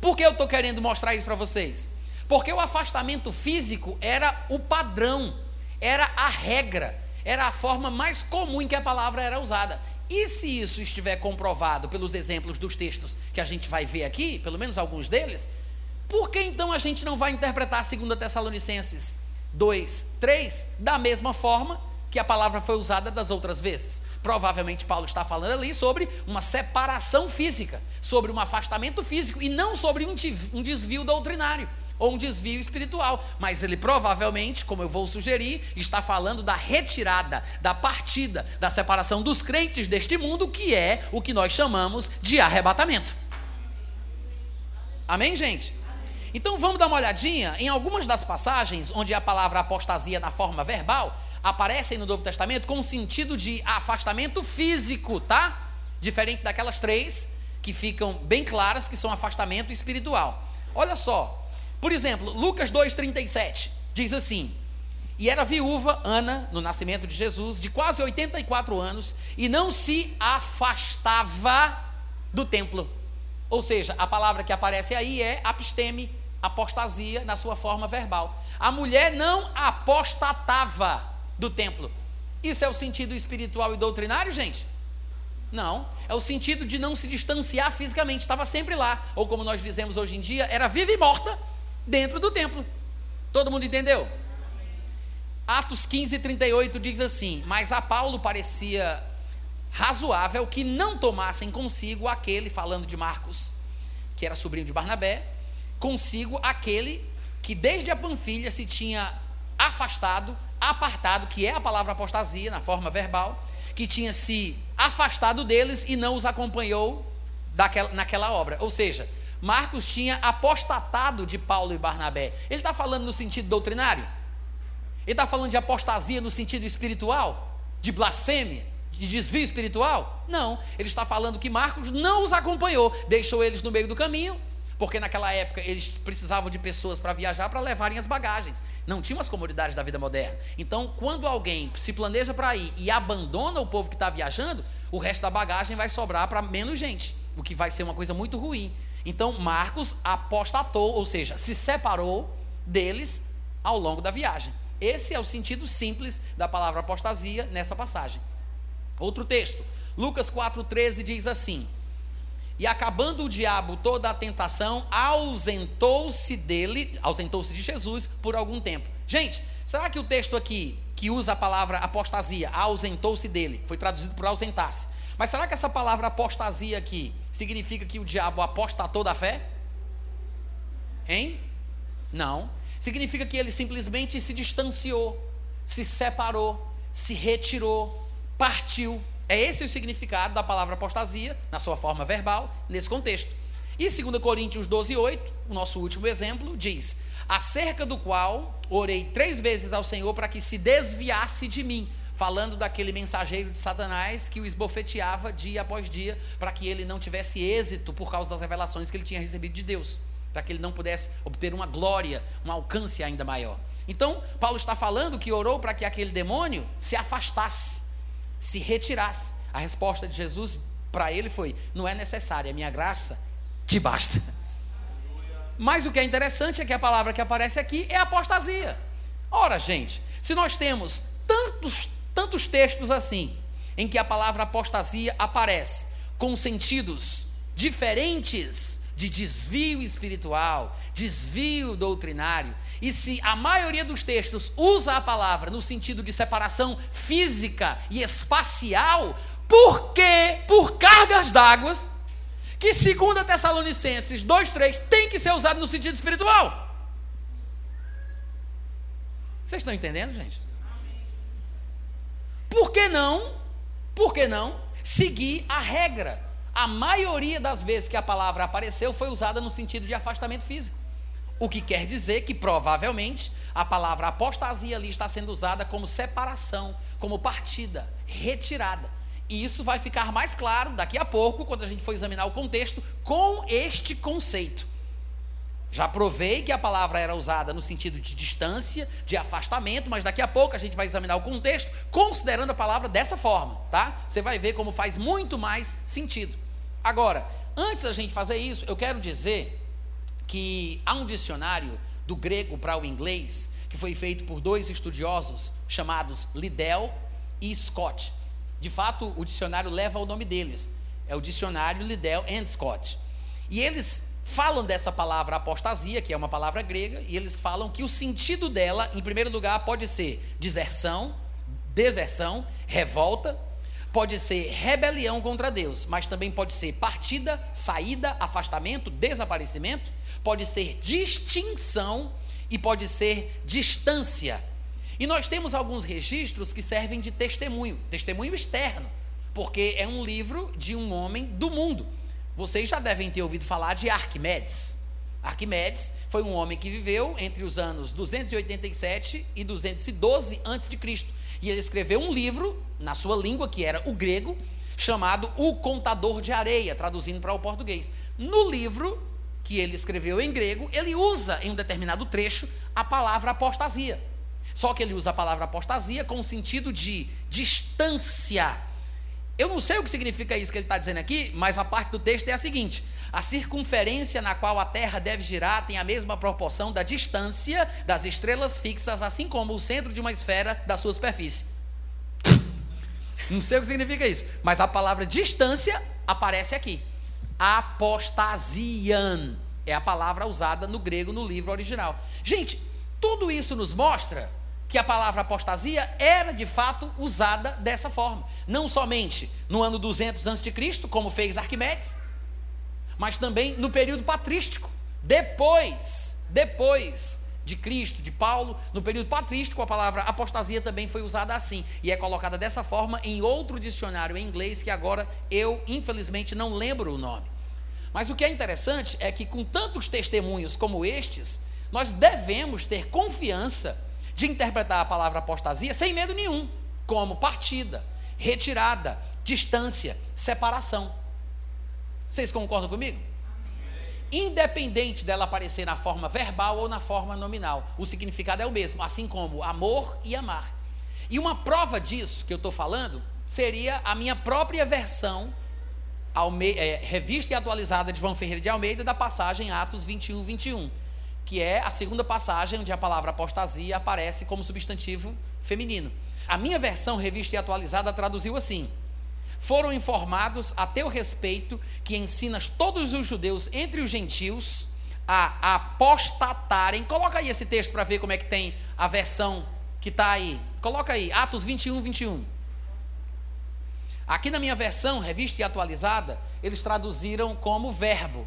S1: Por que eu estou querendo mostrar isso para vocês? Porque o afastamento físico era o padrão, era a regra era a forma mais comum em que a palavra era usada. E se isso estiver comprovado pelos exemplos dos textos que a gente vai ver aqui, pelo menos alguns deles, por que então a gente não vai interpretar 2 Tessalonicenses 2, 3 da mesma forma que a palavra foi usada das outras vezes? Provavelmente Paulo está falando ali sobre uma separação física, sobre um afastamento físico e não sobre um desvio doutrinário ou um desvio espiritual, mas ele provavelmente, como eu vou sugerir, está falando da retirada, da partida, da separação dos crentes deste mundo, que é o que nós chamamos de arrebatamento. Amém, gente? Então vamos dar uma olhadinha em algumas das passagens onde a palavra apostasia na forma verbal aparece no Novo Testamento com o sentido de afastamento físico, tá? Diferente daquelas três que ficam bem claras que são afastamento espiritual. Olha só, por exemplo, Lucas 2,37 diz assim: E era viúva, Ana, no nascimento de Jesus, de quase 84 anos, e não se afastava do templo. Ou seja, a palavra que aparece aí é apisteme, apostasia, na sua forma verbal. A mulher não apostatava do templo. Isso é o sentido espiritual e doutrinário, gente? Não. É o sentido de não se distanciar fisicamente, estava sempre lá. Ou como nós dizemos hoje em dia, era viva e morta dentro do templo. Todo mundo entendeu? Atos 15, 38 diz assim: Mas a Paulo parecia razoável que não tomassem consigo aquele, falando de Marcos, que era sobrinho de Barnabé, consigo aquele que desde a Panfilha se tinha afastado, apartado, que é a palavra apostasia, na forma verbal, que tinha se afastado deles e não os acompanhou daquela, naquela obra. Ou seja, Marcos tinha apostatado de Paulo e Barnabé. Ele está falando no sentido doutrinário? Ele está falando de apostasia no sentido espiritual? De blasfêmia? De desvio espiritual? Não. Ele está falando que Marcos não os acompanhou, deixou eles no meio do caminho, porque naquela época eles precisavam de pessoas para viajar para levarem as bagagens. Não tinham as comodidades da vida moderna. Então, quando alguém se planeja para ir e abandona o povo que está viajando, o resto da bagagem vai sobrar para menos gente, o que vai ser uma coisa muito ruim. Então Marcos apostatou, ou seja, se separou deles ao longo da viagem. Esse é o sentido simples da palavra apostasia nessa passagem. Outro texto, Lucas 4,13 diz assim: E acabando o diabo toda a tentação, ausentou-se dele, ausentou-se de Jesus por algum tempo. Gente, será que o texto aqui, que usa a palavra apostasia, ausentou-se dele, foi traduzido por ausentar-se? Mas será que essa palavra apostasia aqui significa que o diabo apostatou da fé? Hein? Não. Significa que ele simplesmente se distanciou, se separou, se retirou, partiu. É esse o significado da palavra apostasia, na sua forma verbal, nesse contexto. E 2 Coríntios 12, 8, o nosso último exemplo, diz: Acerca do qual orei três vezes ao Senhor para que se desviasse de mim falando daquele mensageiro de Satanás que o esbofeteava dia após dia, para que ele não tivesse êxito por causa das revelações que ele tinha recebido de Deus, para que ele não pudesse obter uma glória, um alcance ainda maior. Então, Paulo está falando que orou para que aquele demônio se afastasse, se retirasse. A resposta de Jesus para ele foi: Não é necessária, a minha graça te basta. Mas o que é interessante é que a palavra que aparece aqui é apostasia. Ora, gente, se nós temos tantos, tantos textos assim, em que a palavra apostasia aparece com sentidos diferentes de desvio espiritual, desvio doutrinário, e se a maioria dos textos usa a palavra no sentido de separação física e espacial, por que, por cargas d'água, que segundo Tessalonicenses 2:3 tem que ser usado no sentido espiritual? Vocês estão entendendo, gente? Por que não? Por que não seguir a regra? A maioria das vezes que a palavra apareceu foi usada no sentido de afastamento físico. O que quer dizer que provavelmente a palavra apostasia ali está sendo usada como separação, como partida, retirada. E isso vai ficar mais claro daqui a pouco, quando a gente for examinar o contexto, com este conceito. Já provei que a palavra era usada no sentido de distância, de afastamento, mas daqui a pouco a gente vai examinar o contexto, considerando a palavra dessa forma, tá? Você vai ver como faz muito mais sentido. Agora, antes da gente fazer isso, eu quero dizer que há um dicionário do grego para o inglês que foi feito por dois estudiosos chamados Liddell e Scott. De fato, o dicionário leva o nome deles. É o dicionário Liddell and Scott. E eles falam dessa palavra apostasia, que é uma palavra grega, e eles falam que o sentido dela, em primeiro lugar, pode ser deserção, deserção, revolta, pode ser rebelião contra Deus, mas também pode ser partida, saída, afastamento, desaparecimento, pode ser distinção e pode ser distância. E nós temos alguns registros que servem de testemunho, testemunho externo, porque é um livro de um homem do mundo. Vocês já devem ter ouvido falar de Arquimedes. Arquimedes foi um homem que viveu entre os anos 287 e 212 a.C. E ele escreveu um livro, na sua língua, que era o grego, chamado O Contador de Areia, traduzindo para o português. No livro que ele escreveu em grego, ele usa em um determinado trecho a palavra apostasia. Só que ele usa a palavra apostasia com o sentido de distância eu não sei o que significa isso que ele está dizendo aqui, mas a parte do texto é a seguinte: a circunferência na qual a Terra deve girar tem a mesma proporção da distância das estrelas fixas, assim como o centro de uma esfera da sua superfície. Não sei o que significa isso, mas a palavra distância aparece aqui. Apostasian é a palavra usada no grego no livro original. Gente, tudo isso nos mostra que a palavra apostasia era de fato usada dessa forma. Não somente no ano 200 a.C., como fez Arquimedes, mas também no período patrístico. Depois, depois de Cristo, de Paulo, no período patrístico, a palavra apostasia também foi usada assim e é colocada dessa forma em outro dicionário em inglês que agora eu, infelizmente, não lembro o nome. Mas o que é interessante é que, com tantos testemunhos como estes, nós devemos ter confiança de interpretar a palavra apostasia sem medo nenhum, como partida, retirada, distância, separação. Vocês concordam comigo? Independente dela aparecer na forma verbal ou na forma nominal, o significado é o mesmo, assim como amor e amar. E uma prova disso que eu estou falando seria a minha própria versão Alme é, revista e atualizada de João Ferreira de Almeida da passagem Atos 21, 21 que é a segunda passagem onde a palavra apostasia aparece como substantivo feminino. A minha versão revista e atualizada traduziu assim: Foram informados a teu respeito que ensinas todos os judeus entre os gentios a apostatarem. Coloca aí esse texto para ver como é que tem a versão que está aí. Coloca aí, Atos 21, 21. Aqui na minha versão, revista e atualizada, eles traduziram como verbo.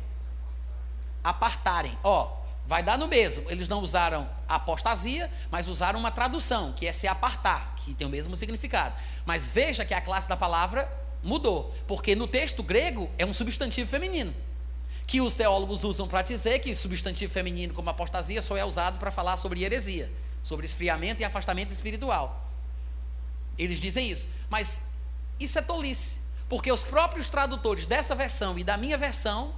S1: Apartarem. Ó, vai dar no mesmo. Eles não usaram apostasia, mas usaram uma tradução, que é se apartar, que tem o mesmo significado. Mas veja que a classe da palavra mudou, porque no texto grego é um substantivo feminino, que os teólogos usam para dizer que substantivo feminino como apostasia só é usado para falar sobre heresia, sobre esfriamento e afastamento espiritual. Eles dizem isso. Mas isso é tolice. Porque os próprios tradutores dessa versão e da minha versão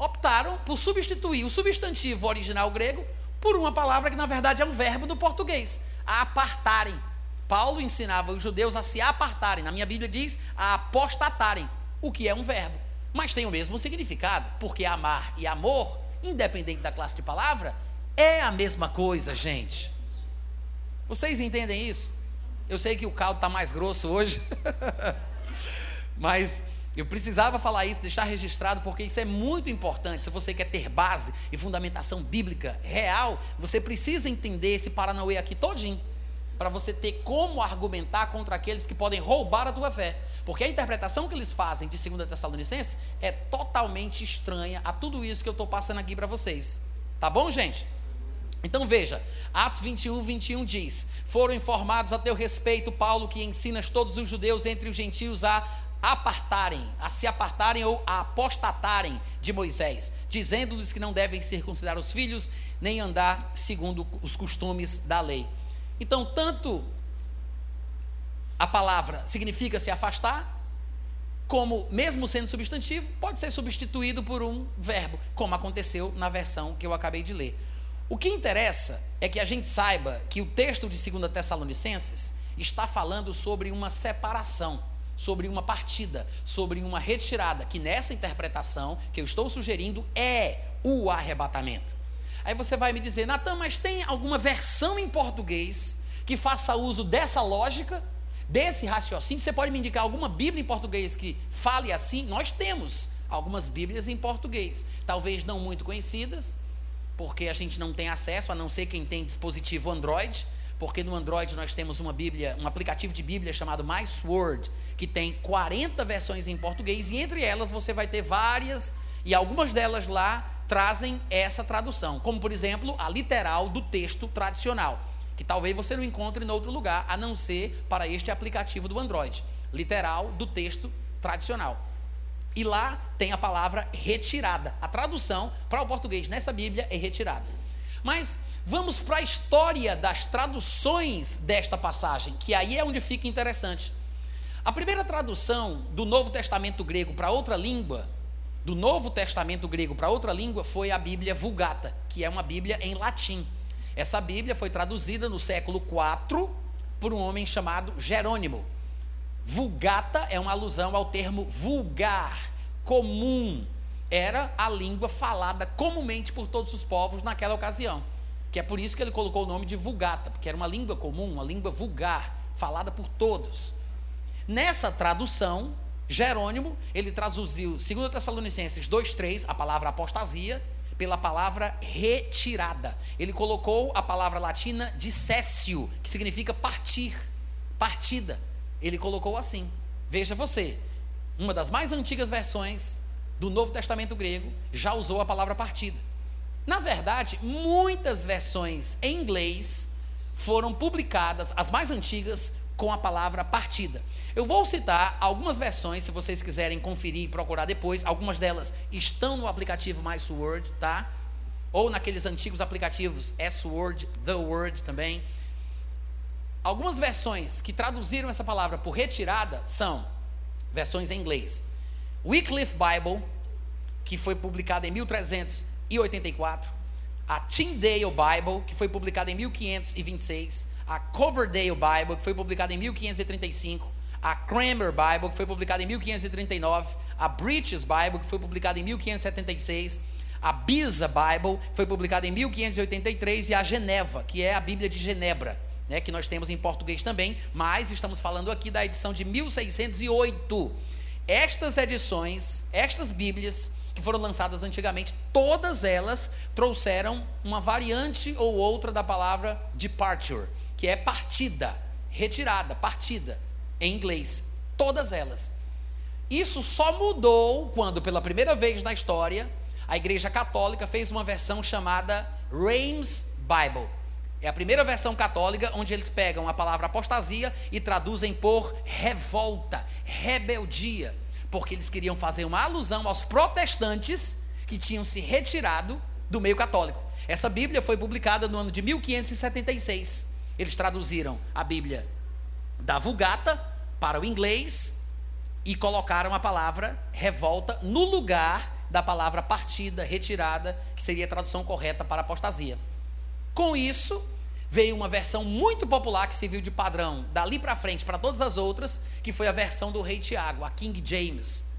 S1: optaram por substituir o substantivo original grego por uma palavra que na verdade é um verbo do português, a apartarem. Paulo ensinava os judeus a se apartarem. Na minha Bíblia diz a apostatarem, o que é um verbo, mas tem o mesmo significado, porque amar e amor, independente da classe de palavra, é a mesma coisa, gente. Vocês entendem isso? Eu sei que o caldo está mais grosso hoje, mas eu precisava falar isso, deixar registrado, porque isso é muito importante. Se você quer ter base e fundamentação bíblica real, você precisa entender esse Paranauê aqui todinho, para você ter como argumentar contra aqueles que podem roubar a tua fé. Porque a interpretação que eles fazem de 2 Tessalonicenses é totalmente estranha a tudo isso que eu estou passando aqui para vocês. Tá bom, gente? Então veja, Atos 21, 21 diz: Foram informados a teu respeito, Paulo, que ensinas todos os judeus entre os gentios a apartarem, a se apartarem ou a apostatarem de Moisés, dizendo-lhes que não devem circuncidar os filhos, nem andar segundo os costumes da lei. Então, tanto a palavra significa se afastar, como, mesmo sendo substantivo, pode ser substituído por um verbo, como aconteceu na versão que eu acabei de ler. O que interessa é que a gente saiba que o texto de 2 Tessalonicenses está falando sobre uma separação, sobre uma partida, sobre uma retirada, que nessa interpretação que eu estou sugerindo é o arrebatamento. Aí você vai me dizer, Natan, mas tem alguma versão em português que faça uso dessa lógica, desse raciocínio? Você pode me indicar alguma Bíblia em português que fale assim? Nós temos algumas Bíblias em português, talvez não muito conhecidas, porque a gente não tem acesso, a não ser quem tem dispositivo Android, porque no Android nós temos uma Bíblia, um aplicativo de Bíblia chamado MySword, que tem 40 versões em português, e entre elas você vai ter várias, e algumas delas lá trazem essa tradução, como por exemplo a literal do texto tradicional, que talvez você não encontre em outro lugar, a não ser para este aplicativo do Android, literal do texto tradicional. E lá tem a palavra retirada. A tradução para o português nessa Bíblia é retirada. Mas vamos para a história das traduções desta passagem, que aí é onde fica interessante. A primeira tradução do Novo Testamento grego para outra língua, do Novo Testamento grego para outra língua, foi a Bíblia Vulgata, que é uma Bíblia em latim. Essa Bíblia foi traduzida no século IV por um homem chamado Jerônimo. Vulgata é uma alusão ao termo vulgar, comum. Era a língua falada comumente por todos os povos naquela ocasião. Que é por isso que ele colocou o nome de Vulgata, porque era uma língua comum, uma língua vulgar, falada por todos. Nessa tradução, Jerônimo, ele traduziu 2 Tessalonicenses 2:3, a palavra apostasia, pela palavra retirada. Ele colocou a palavra latina dissessio, que significa partir, partida ele colocou assim. Veja você, uma das mais antigas versões do Novo Testamento grego já usou a palavra partida. Na verdade, muitas versões em inglês foram publicadas, as mais antigas, com a palavra partida. Eu vou citar algumas versões, se vocês quiserem conferir e procurar depois. Algumas delas estão no aplicativo MySword, tá? Ou naqueles antigos aplicativos S-Word, The Word também. Algumas versões que traduziram essa palavra por retirada são versões em inglês. Wycliffe Bible, que foi publicada em 1384, a Tyndale Bible, que foi publicada em 1526, a Coverdale Bible, que foi publicada em 1535, a Cranmer Bible, que foi publicada em 1539, a British Bible, que foi publicada em 1576, a Beza Bible, que foi publicada em 1583, e a Geneva, que é a Bíblia de Genebra, né, que nós temos em português também, mas estamos falando aqui da edição de 1608. Estas edições, estas Bíblias que foram lançadas antigamente, todas elas trouxeram uma variante ou outra da palavra departure, que é partida, retirada, partida, em inglês. Todas elas. Isso só mudou quando, pela primeira vez na história, a Igreja Católica fez uma versão chamada Reims Bible é a primeira versão católica onde eles pegam a palavra apostasia e traduzem por revolta, rebeldia, porque eles queriam fazer uma alusão aos protestantes que tinham se retirado do meio católico. Essa Bíblia foi publicada no ano de 1576. Eles traduziram a Bíblia da Vulgata para o inglês e colocaram a palavra revolta no lugar da palavra partida, retirada, que seria a tradução correta para apostasia. Com isso, veio uma versão muito popular que serviu de padrão dali para frente para todas as outras, que foi a versão do rei Tiago, a King James.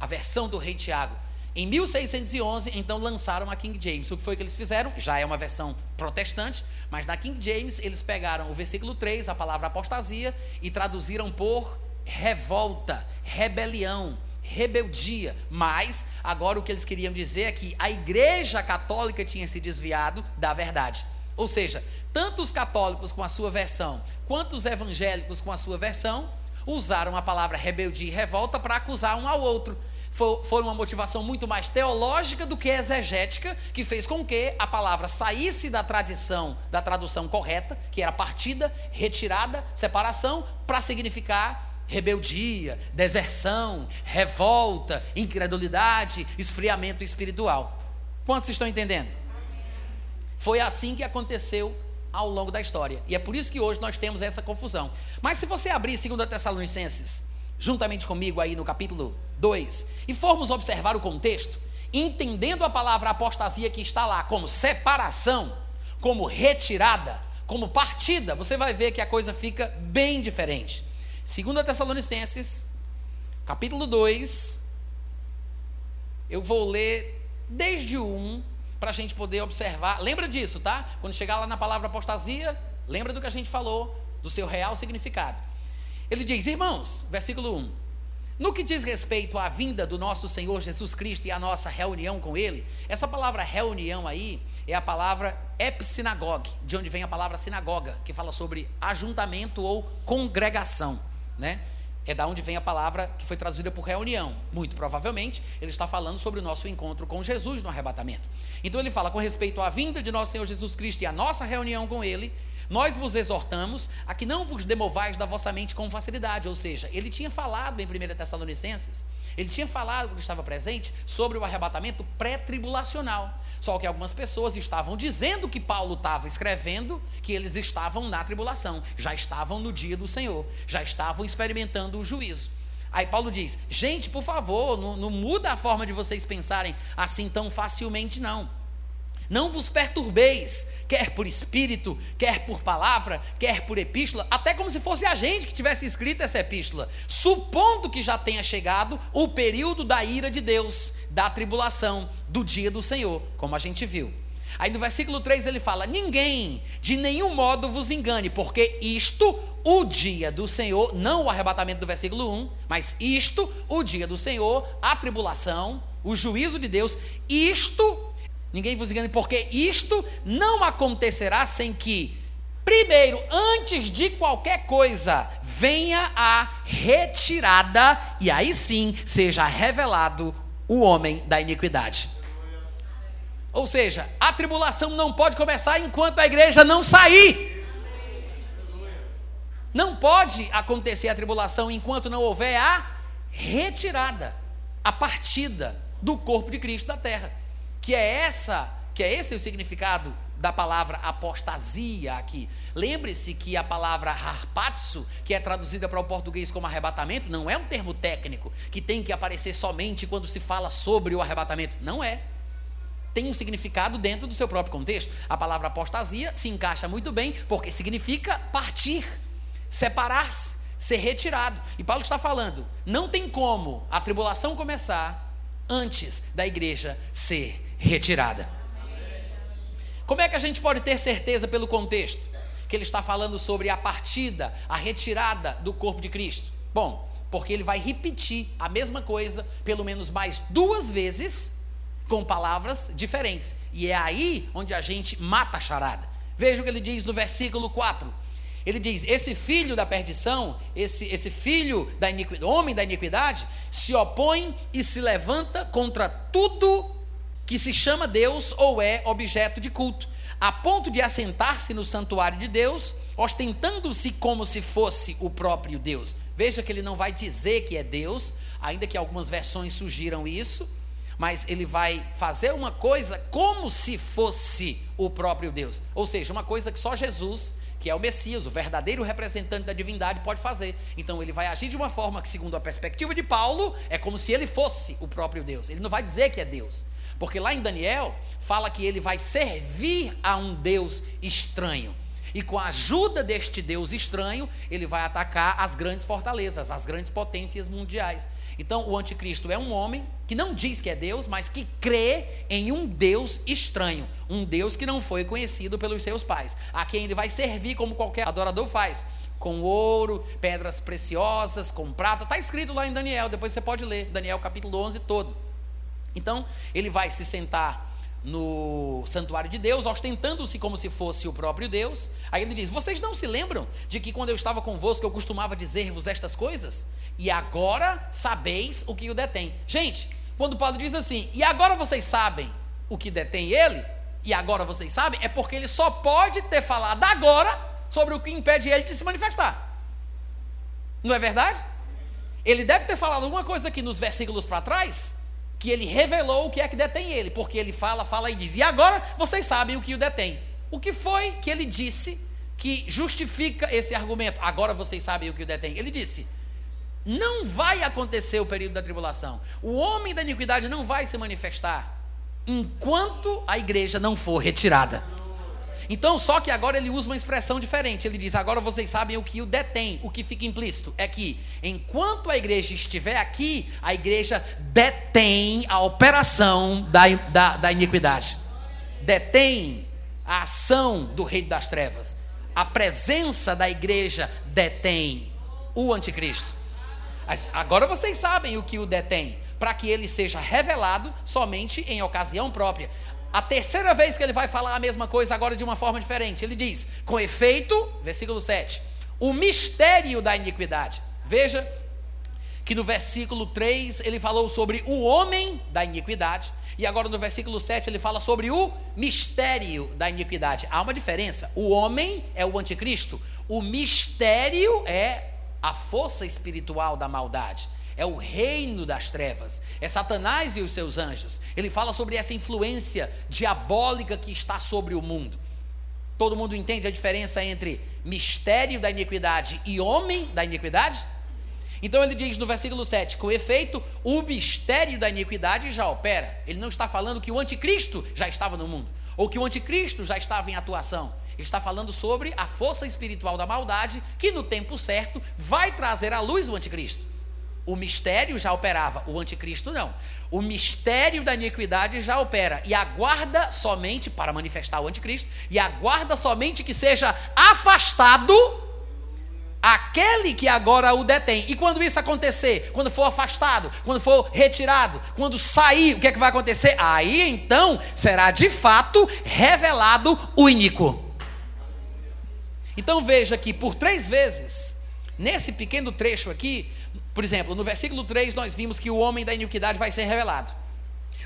S1: A versão do rei Tiago. Em 1611, então lançaram a King James. O que foi que eles fizeram? Já é uma versão protestante, mas na King James eles pegaram o versículo 3, a palavra apostasia, e traduziram por revolta, rebelião, rebeldia. Mas agora o que eles queriam dizer é que a Igreja Católica tinha se desviado da verdade. Ou seja, tanto os católicos com a sua versão, quanto os evangélicos com a sua versão, usaram a palavra rebeldia e revolta para acusar um ao outro foi uma motivação muito mais teológica do que exegética, que fez com que a palavra saísse da tradição, da tradução correta, que era partida, retirada, separação, para significar rebeldia, deserção, revolta, incredulidade, esfriamento espiritual. Quantos estão entendendo? Foi assim que aconteceu ao longo da história. E é por isso que hoje nós temos essa confusão. Mas se você abrir 2 Tessalonicenses, juntamente comigo aí no capítulo 2, e formos observar o contexto, entendendo a palavra apostasia que está lá como separação, como retirada, como partida, você vai ver que a coisa fica bem diferente. 2 Tessalonicenses, capítulo 2, eu vou ler desde o 1 para a gente poder observar. Lembra disso, tá? Quando chegar lá na palavra apostasia, lembra do que a gente falou, do seu real significado. Ele diz, irmãos, versículo 1: No que diz respeito à vinda do nosso Senhor Jesus Cristo e à nossa reunião com Ele, essa palavra reunião aí é a palavra epsinagogue, de onde vem a palavra sinagoga, que fala sobre ajuntamento ou congregação, né? É da onde vem a palavra que foi traduzida por reunião. Muito provavelmente, ele está falando sobre o nosso encontro com Jesus no arrebatamento. Então ele fala com respeito à vinda de nosso Senhor Jesus Cristo e à nossa reunião com ele, nós vos exortamos a que não vos demovais da vossa mente com facilidade. Ou seja, ele tinha falado em 1 Tessalonicenses, ele tinha falado, quando estava presente, sobre o arrebatamento pré-tribulacional. Só que algumas pessoas estavam dizendo que Paulo estava escrevendo que eles estavam na tribulação, já estavam no dia do Senhor, já estavam experimentando o juízo. Aí Paulo diz: gente, por favor, não, não muda a forma de vocês pensarem assim tão facilmente, não. Não vos perturbeis, quer por espírito, quer por palavra, quer por epístola, até como se fosse a gente que tivesse escrito essa epístola, supondo que já tenha chegado o período da ira de Deus, da tribulação, do dia do Senhor, como a gente viu. Aí no versículo 3 ele fala: Ninguém de nenhum modo vos engane, porque isto, o dia do Senhor, não o arrebatamento do versículo 1, mas isto, o dia do Senhor, a tribulação, o juízo de Deus, isto Ninguém vos engane, porque isto não acontecerá sem que, primeiro, antes de qualquer coisa, venha a retirada, e aí sim seja revelado o homem da iniquidade. Ou seja, a tribulação não pode começar enquanto a igreja não sair. Não pode acontecer a tribulação enquanto não houver a retirada, a partida do corpo de Cristo da terra que é essa, que é esse o significado da palavra apostasia aqui. Lembre-se que a palavra harpatsu, que é traduzida para o português como arrebatamento, não é um termo técnico que tem que aparecer somente quando se fala sobre o arrebatamento. Não é. Tem um significado dentro do seu próprio contexto. A palavra apostasia se encaixa muito bem porque significa partir, separar-se, ser retirado. E Paulo está falando: não tem como a tribulação começar antes da igreja ser retirada. Como é que a gente pode ter certeza pelo contexto? Que ele está falando sobre a partida, a retirada do corpo de Cristo. Bom, porque ele vai repetir a mesma coisa pelo menos mais duas vezes com palavras diferentes. E é aí onde a gente mata a charada. Veja o que ele diz no versículo 4. Ele diz: Esse filho da perdição, esse, esse filho da iniquidade, homem da iniquidade, se opõe e se levanta contra tudo que se chama Deus ou é objeto de culto, a ponto de assentar-se no santuário de Deus, ostentando-se como se fosse o próprio Deus. Veja que ele não vai dizer que é Deus, ainda que algumas versões sugiram isso, mas ele vai fazer uma coisa como se fosse o próprio Deus, ou seja, uma coisa que só Jesus, que é o Messias, o verdadeiro representante da divindade, pode fazer. Então ele vai agir de uma forma que, segundo a perspectiva de Paulo, é como se ele fosse o próprio Deus. Ele não vai dizer que é Deus. Porque lá em Daniel fala que ele vai servir a um Deus estranho. E com a ajuda deste Deus estranho, ele vai atacar as grandes fortalezas, as grandes potências mundiais. Então, o anticristo é um homem que não diz que é Deus, mas que crê em um Deus estranho, um Deus que não foi conhecido pelos seus pais, a quem ele vai servir como qualquer adorador faz, com ouro, pedras preciosas, com prata. Está escrito lá em Daniel, depois você pode ler, Daniel capítulo 11 todo. Então, ele vai se sentar no santuário de Deus, ostentando-se como se fosse o próprio Deus. Aí ele diz: Vocês não se lembram de que quando eu estava convosco eu costumava dizer-vos estas coisas? E agora sabeis o que o detém. Gente, quando Paulo diz assim, e agora vocês sabem o que detém ele, e agora vocês sabem, é porque ele só pode ter falado agora sobre o que impede ele de se manifestar. Não é verdade? Ele deve ter falado alguma coisa aqui nos versículos para trás, que ele revelou o que é que detém ele, porque ele fala, fala e diz, e agora vocês sabem o que o detém. O que foi que ele disse que justifica esse argumento? Agora vocês sabem o que o detém. Ele disse: não vai acontecer o período da tribulação. O homem da iniquidade não vai se manifestar enquanto a igreja não for retirada. Então, só que agora ele usa uma expressão diferente. Ele diz: agora vocês sabem o que o detém. O que fica implícito é que, enquanto a igreja estiver aqui, a igreja detém a operação da, da, da iniquidade, detém a ação do rei das trevas. A presença da igreja detém o anticristo. Agora vocês sabem o que o detém, para que ele seja revelado somente em ocasião própria. A terceira vez que ele vai falar a mesma coisa, agora de uma forma diferente. Ele diz: com efeito, versículo 7, o mistério da iniquidade. Veja que no versículo 3 ele falou sobre o homem da iniquidade, e agora no versículo 7 ele fala sobre o mistério da iniquidade. Há uma diferença: o homem é o anticristo, o mistério é a força espiritual da maldade é o reino das trevas, é Satanás e os seus anjos. Ele fala sobre essa influência diabólica que está sobre o mundo. Todo mundo entende a diferença entre mistério da iniquidade e homem da iniquidade? Então ele diz no versículo 7: com efeito, o mistério da iniquidade já opera. Ele não está falando que o anticristo já estava no mundo, ou que o anticristo já estava em atuação. Ele está falando sobre a força espiritual da maldade que no tempo certo vai trazer à luz o anticristo. O mistério já operava, o anticristo não. O mistério da iniquidade já opera e aguarda somente para manifestar o anticristo e aguarda somente que seja afastado aquele que agora o detém. E quando isso acontecer, quando for afastado, quando for retirado, quando sair, o que é que vai acontecer? Aí então será de fato revelado o iníquo. Então veja que por três vezes, nesse pequeno trecho aqui, por exemplo, no versículo 3 nós vimos que o homem da iniquidade vai ser revelado.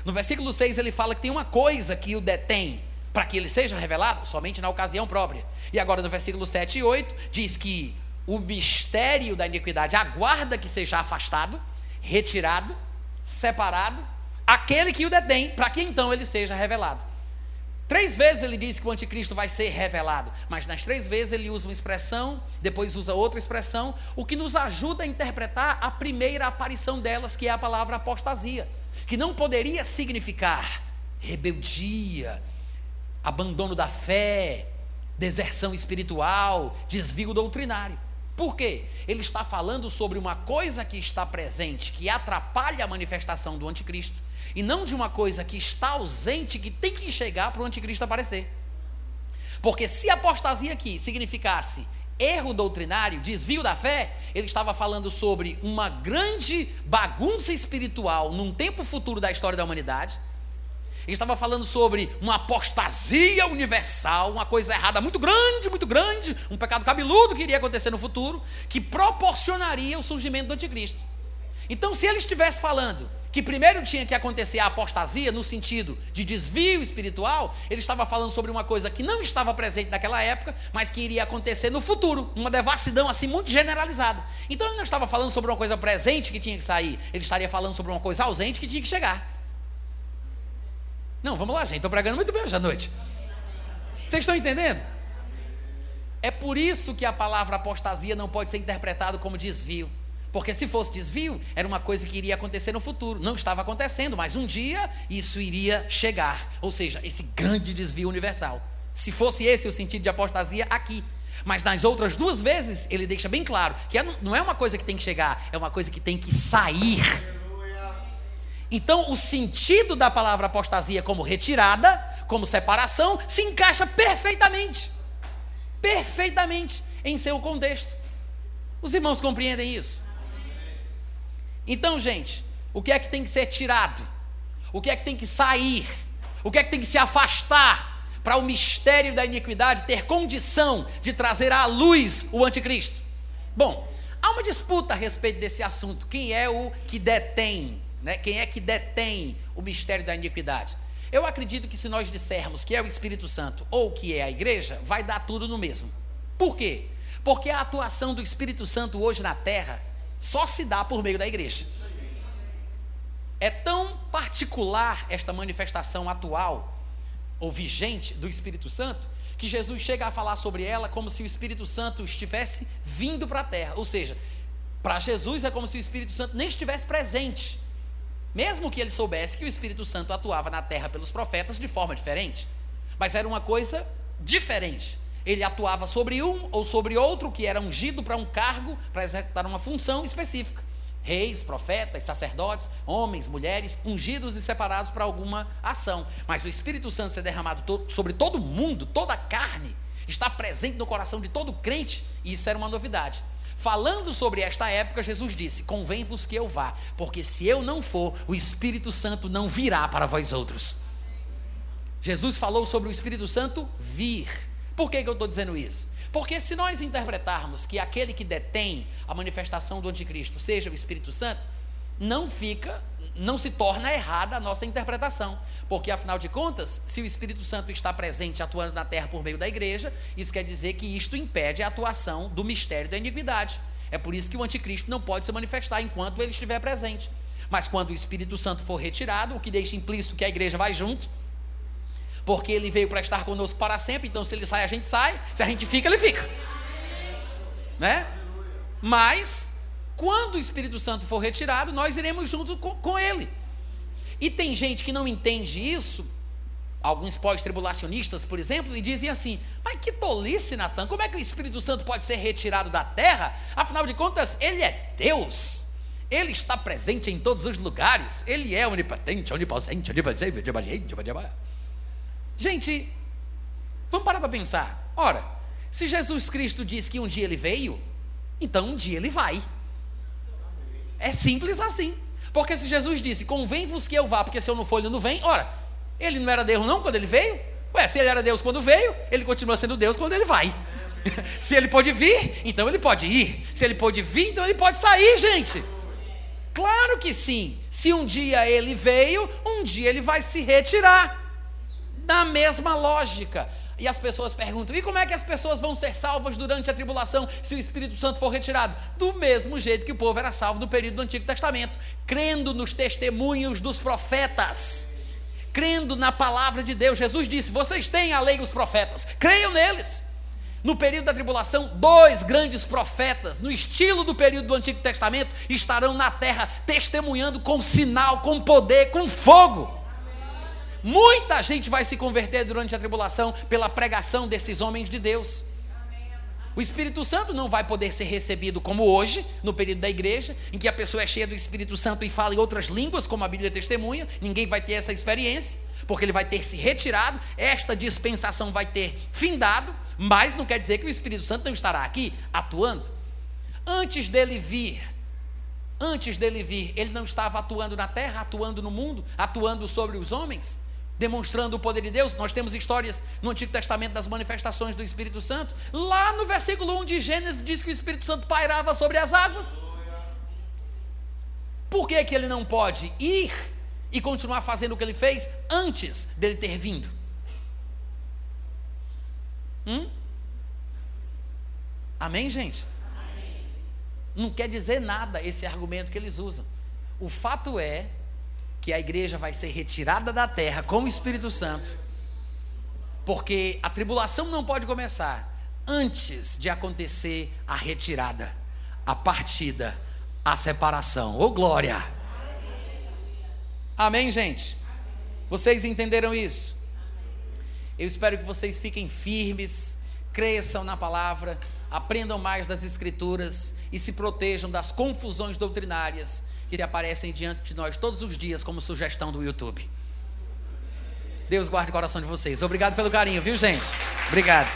S1: No versículo 6 ele fala que tem uma coisa que o detém para que ele seja revelado somente na ocasião própria. E agora no versículo 7 e 8 diz que o mistério da iniquidade aguarda que seja afastado, retirado, separado, aquele que o detém, para que então ele seja revelado. Três vezes ele diz que o anticristo vai ser revelado, mas nas três vezes ele usa uma expressão, depois usa outra expressão, o que nos ajuda a interpretar a primeira aparição delas, que é a palavra apostasia, que não poderia significar rebeldia, abandono da fé, deserção espiritual, desvio doutrinário. Por quê? Ele está falando sobre uma coisa que está presente, que atrapalha a manifestação do anticristo e não de uma coisa que está ausente, que tem que chegar para o anticristo aparecer. Porque se apostasia aqui significasse erro doutrinário, desvio da fé, ele estava falando sobre uma grande bagunça espiritual num tempo futuro da história da humanidade. Ele estava falando sobre uma apostasia universal, uma coisa errada muito grande, muito grande, um pecado cabeludo que iria acontecer no futuro, que proporcionaria o surgimento do anticristo. Então, se ele estivesse falando que primeiro tinha que acontecer a apostasia, no sentido de desvio espiritual, ele estava falando sobre uma coisa que não estava presente naquela época, mas que iria acontecer no futuro, uma devassidão assim muito generalizada. Então ele não estava falando sobre uma coisa presente que tinha que sair, ele estaria falando sobre uma coisa ausente que tinha que chegar. Não, vamos lá, gente, estou pregando muito bem hoje à noite. Vocês estão entendendo? É por isso que a palavra apostasia não pode ser interpretado como desvio. Porque se fosse desvio, era uma coisa que iria acontecer no futuro. Não estava acontecendo, mas um dia isso iria chegar. Ou seja, esse grande desvio universal. Se fosse esse o sentido de apostasia aqui. Mas nas outras duas vezes, ele deixa bem claro que é, não é uma coisa que tem que chegar, é uma coisa que tem que sair. Então, o sentido da palavra apostasia como retirada, como separação, se encaixa perfeitamente. Perfeitamente em seu contexto. Os irmãos compreendem isso? Então, gente, o que é que tem que ser tirado? O que é que tem que sair? O que é que tem que se afastar para o mistério da iniquidade ter condição de trazer à luz o anticristo? Bom, há uma disputa a respeito desse assunto. Quem é o que detém, né? Quem é que detém o mistério da iniquidade? Eu acredito que se nós dissermos que é o Espírito Santo ou que é a igreja, vai dar tudo no mesmo. Por quê? Porque a atuação do Espírito Santo hoje na terra só se dá por meio da igreja. É tão particular esta manifestação atual ou vigente do Espírito Santo, que Jesus chega a falar sobre ela como se o Espírito Santo estivesse vindo para a terra. Ou seja, para Jesus é como se o Espírito Santo nem estivesse presente. Mesmo que ele soubesse que o Espírito Santo atuava na terra pelos profetas de forma diferente. Mas era uma coisa diferente. Ele atuava sobre um ou sobre outro que era ungido para um cargo, para executar uma função específica reis, profetas, sacerdotes, homens, mulheres, ungidos e separados para alguma ação. Mas o Espírito Santo ser derramado to sobre todo mundo, toda a carne, está presente no coração de todo crente, e isso era uma novidade. Falando sobre esta época, Jesus disse: Convém-vos que eu vá, porque se eu não for, o Espírito Santo não virá para vós outros. Jesus falou sobre o Espírito Santo vir. Por que, que eu estou dizendo isso? Porque se nós interpretarmos que aquele que detém a manifestação do anticristo seja o Espírito Santo, não fica, não se torna errada a nossa interpretação. Porque afinal de contas, se o Espírito Santo está presente atuando na terra por meio da igreja, isso quer dizer que isto impede a atuação do mistério da iniquidade. É por isso que o anticristo não pode se manifestar enquanto ele estiver presente. Mas quando o Espírito Santo for retirado, o que deixa implícito que a igreja vai junto, porque ele veio para estar conosco para sempre, então se ele sai, a gente sai, se a gente fica, ele fica. Né? Mas, quando o Espírito Santo for retirado, nós iremos junto com, com ele. E tem gente que não entende isso, alguns pós-tribulacionistas, por exemplo, e dizem assim: Mas que tolice, Natan, como é que o Espírito Santo pode ser retirado da terra? Afinal de contas, ele é Deus. Ele está presente em todos os lugares. Ele é onipotente, onipresente, onipresente, onipresente, onipresente. Gente, vamos parar para pensar. Ora, se Jesus Cristo diz que um dia ele veio, então um dia ele vai. É simples assim. Porque se Jesus disse, convém-vos que eu vá, porque se eu não for, ele não vem. Ora, ele não era Deus não quando ele veio? Ué, se ele era Deus quando veio, ele continua sendo Deus quando ele vai. se ele pode vir, então ele pode ir. Se ele pode vir, então ele pode sair, gente. Claro que sim. Se um dia ele veio, um dia ele vai se retirar na mesma lógica. E as pessoas perguntam: e como é que as pessoas vão ser salvas durante a tribulação se o Espírito Santo for retirado? Do mesmo jeito que o povo era salvo no período do Antigo Testamento, crendo nos testemunhos dos profetas, crendo na palavra de Deus. Jesus disse: vocês têm a lei e os profetas, creiam neles. No período da tribulação, dois grandes profetas, no estilo do período do Antigo Testamento, estarão na terra testemunhando com sinal, com poder, com fogo. Muita gente vai se converter durante a tribulação pela pregação desses homens de Deus. O Espírito Santo não vai poder ser recebido como hoje, no período da igreja, em que a pessoa é cheia do Espírito Santo e fala em outras línguas, como a Bíblia testemunha. Ninguém vai ter essa experiência, porque ele vai ter se retirado, esta dispensação vai ter findado, mas não quer dizer que o Espírito Santo não estará aqui atuando. Antes dele vir, antes dele vir, ele não estava atuando na terra, atuando no mundo, atuando sobre os homens demonstrando o poder de Deus. Nós temos histórias no Antigo Testamento das manifestações do Espírito Santo. Lá no versículo 1 de Gênesis diz que o Espírito Santo pairava sobre as águas. Por que, que ele não pode ir e continuar fazendo o que ele fez antes dele ter vindo? Hum? Amém, gente? Amém. Não quer dizer nada esse argumento que eles usam. O fato é que a igreja vai ser retirada da terra com o Espírito Santo, porque a tribulação não pode começar antes de acontecer a retirada, a partida, a separação. Ô oh, glória! Amém, gente? Vocês entenderam isso? Eu espero que vocês fiquem firmes, cresçam na palavra, aprendam mais das Escrituras e se protejam das confusões doutrinárias que aparecem diante de nós todos os dias como sugestão do YouTube. Deus guarde o coração de vocês. Obrigado pelo carinho, viu, gente? Obrigado.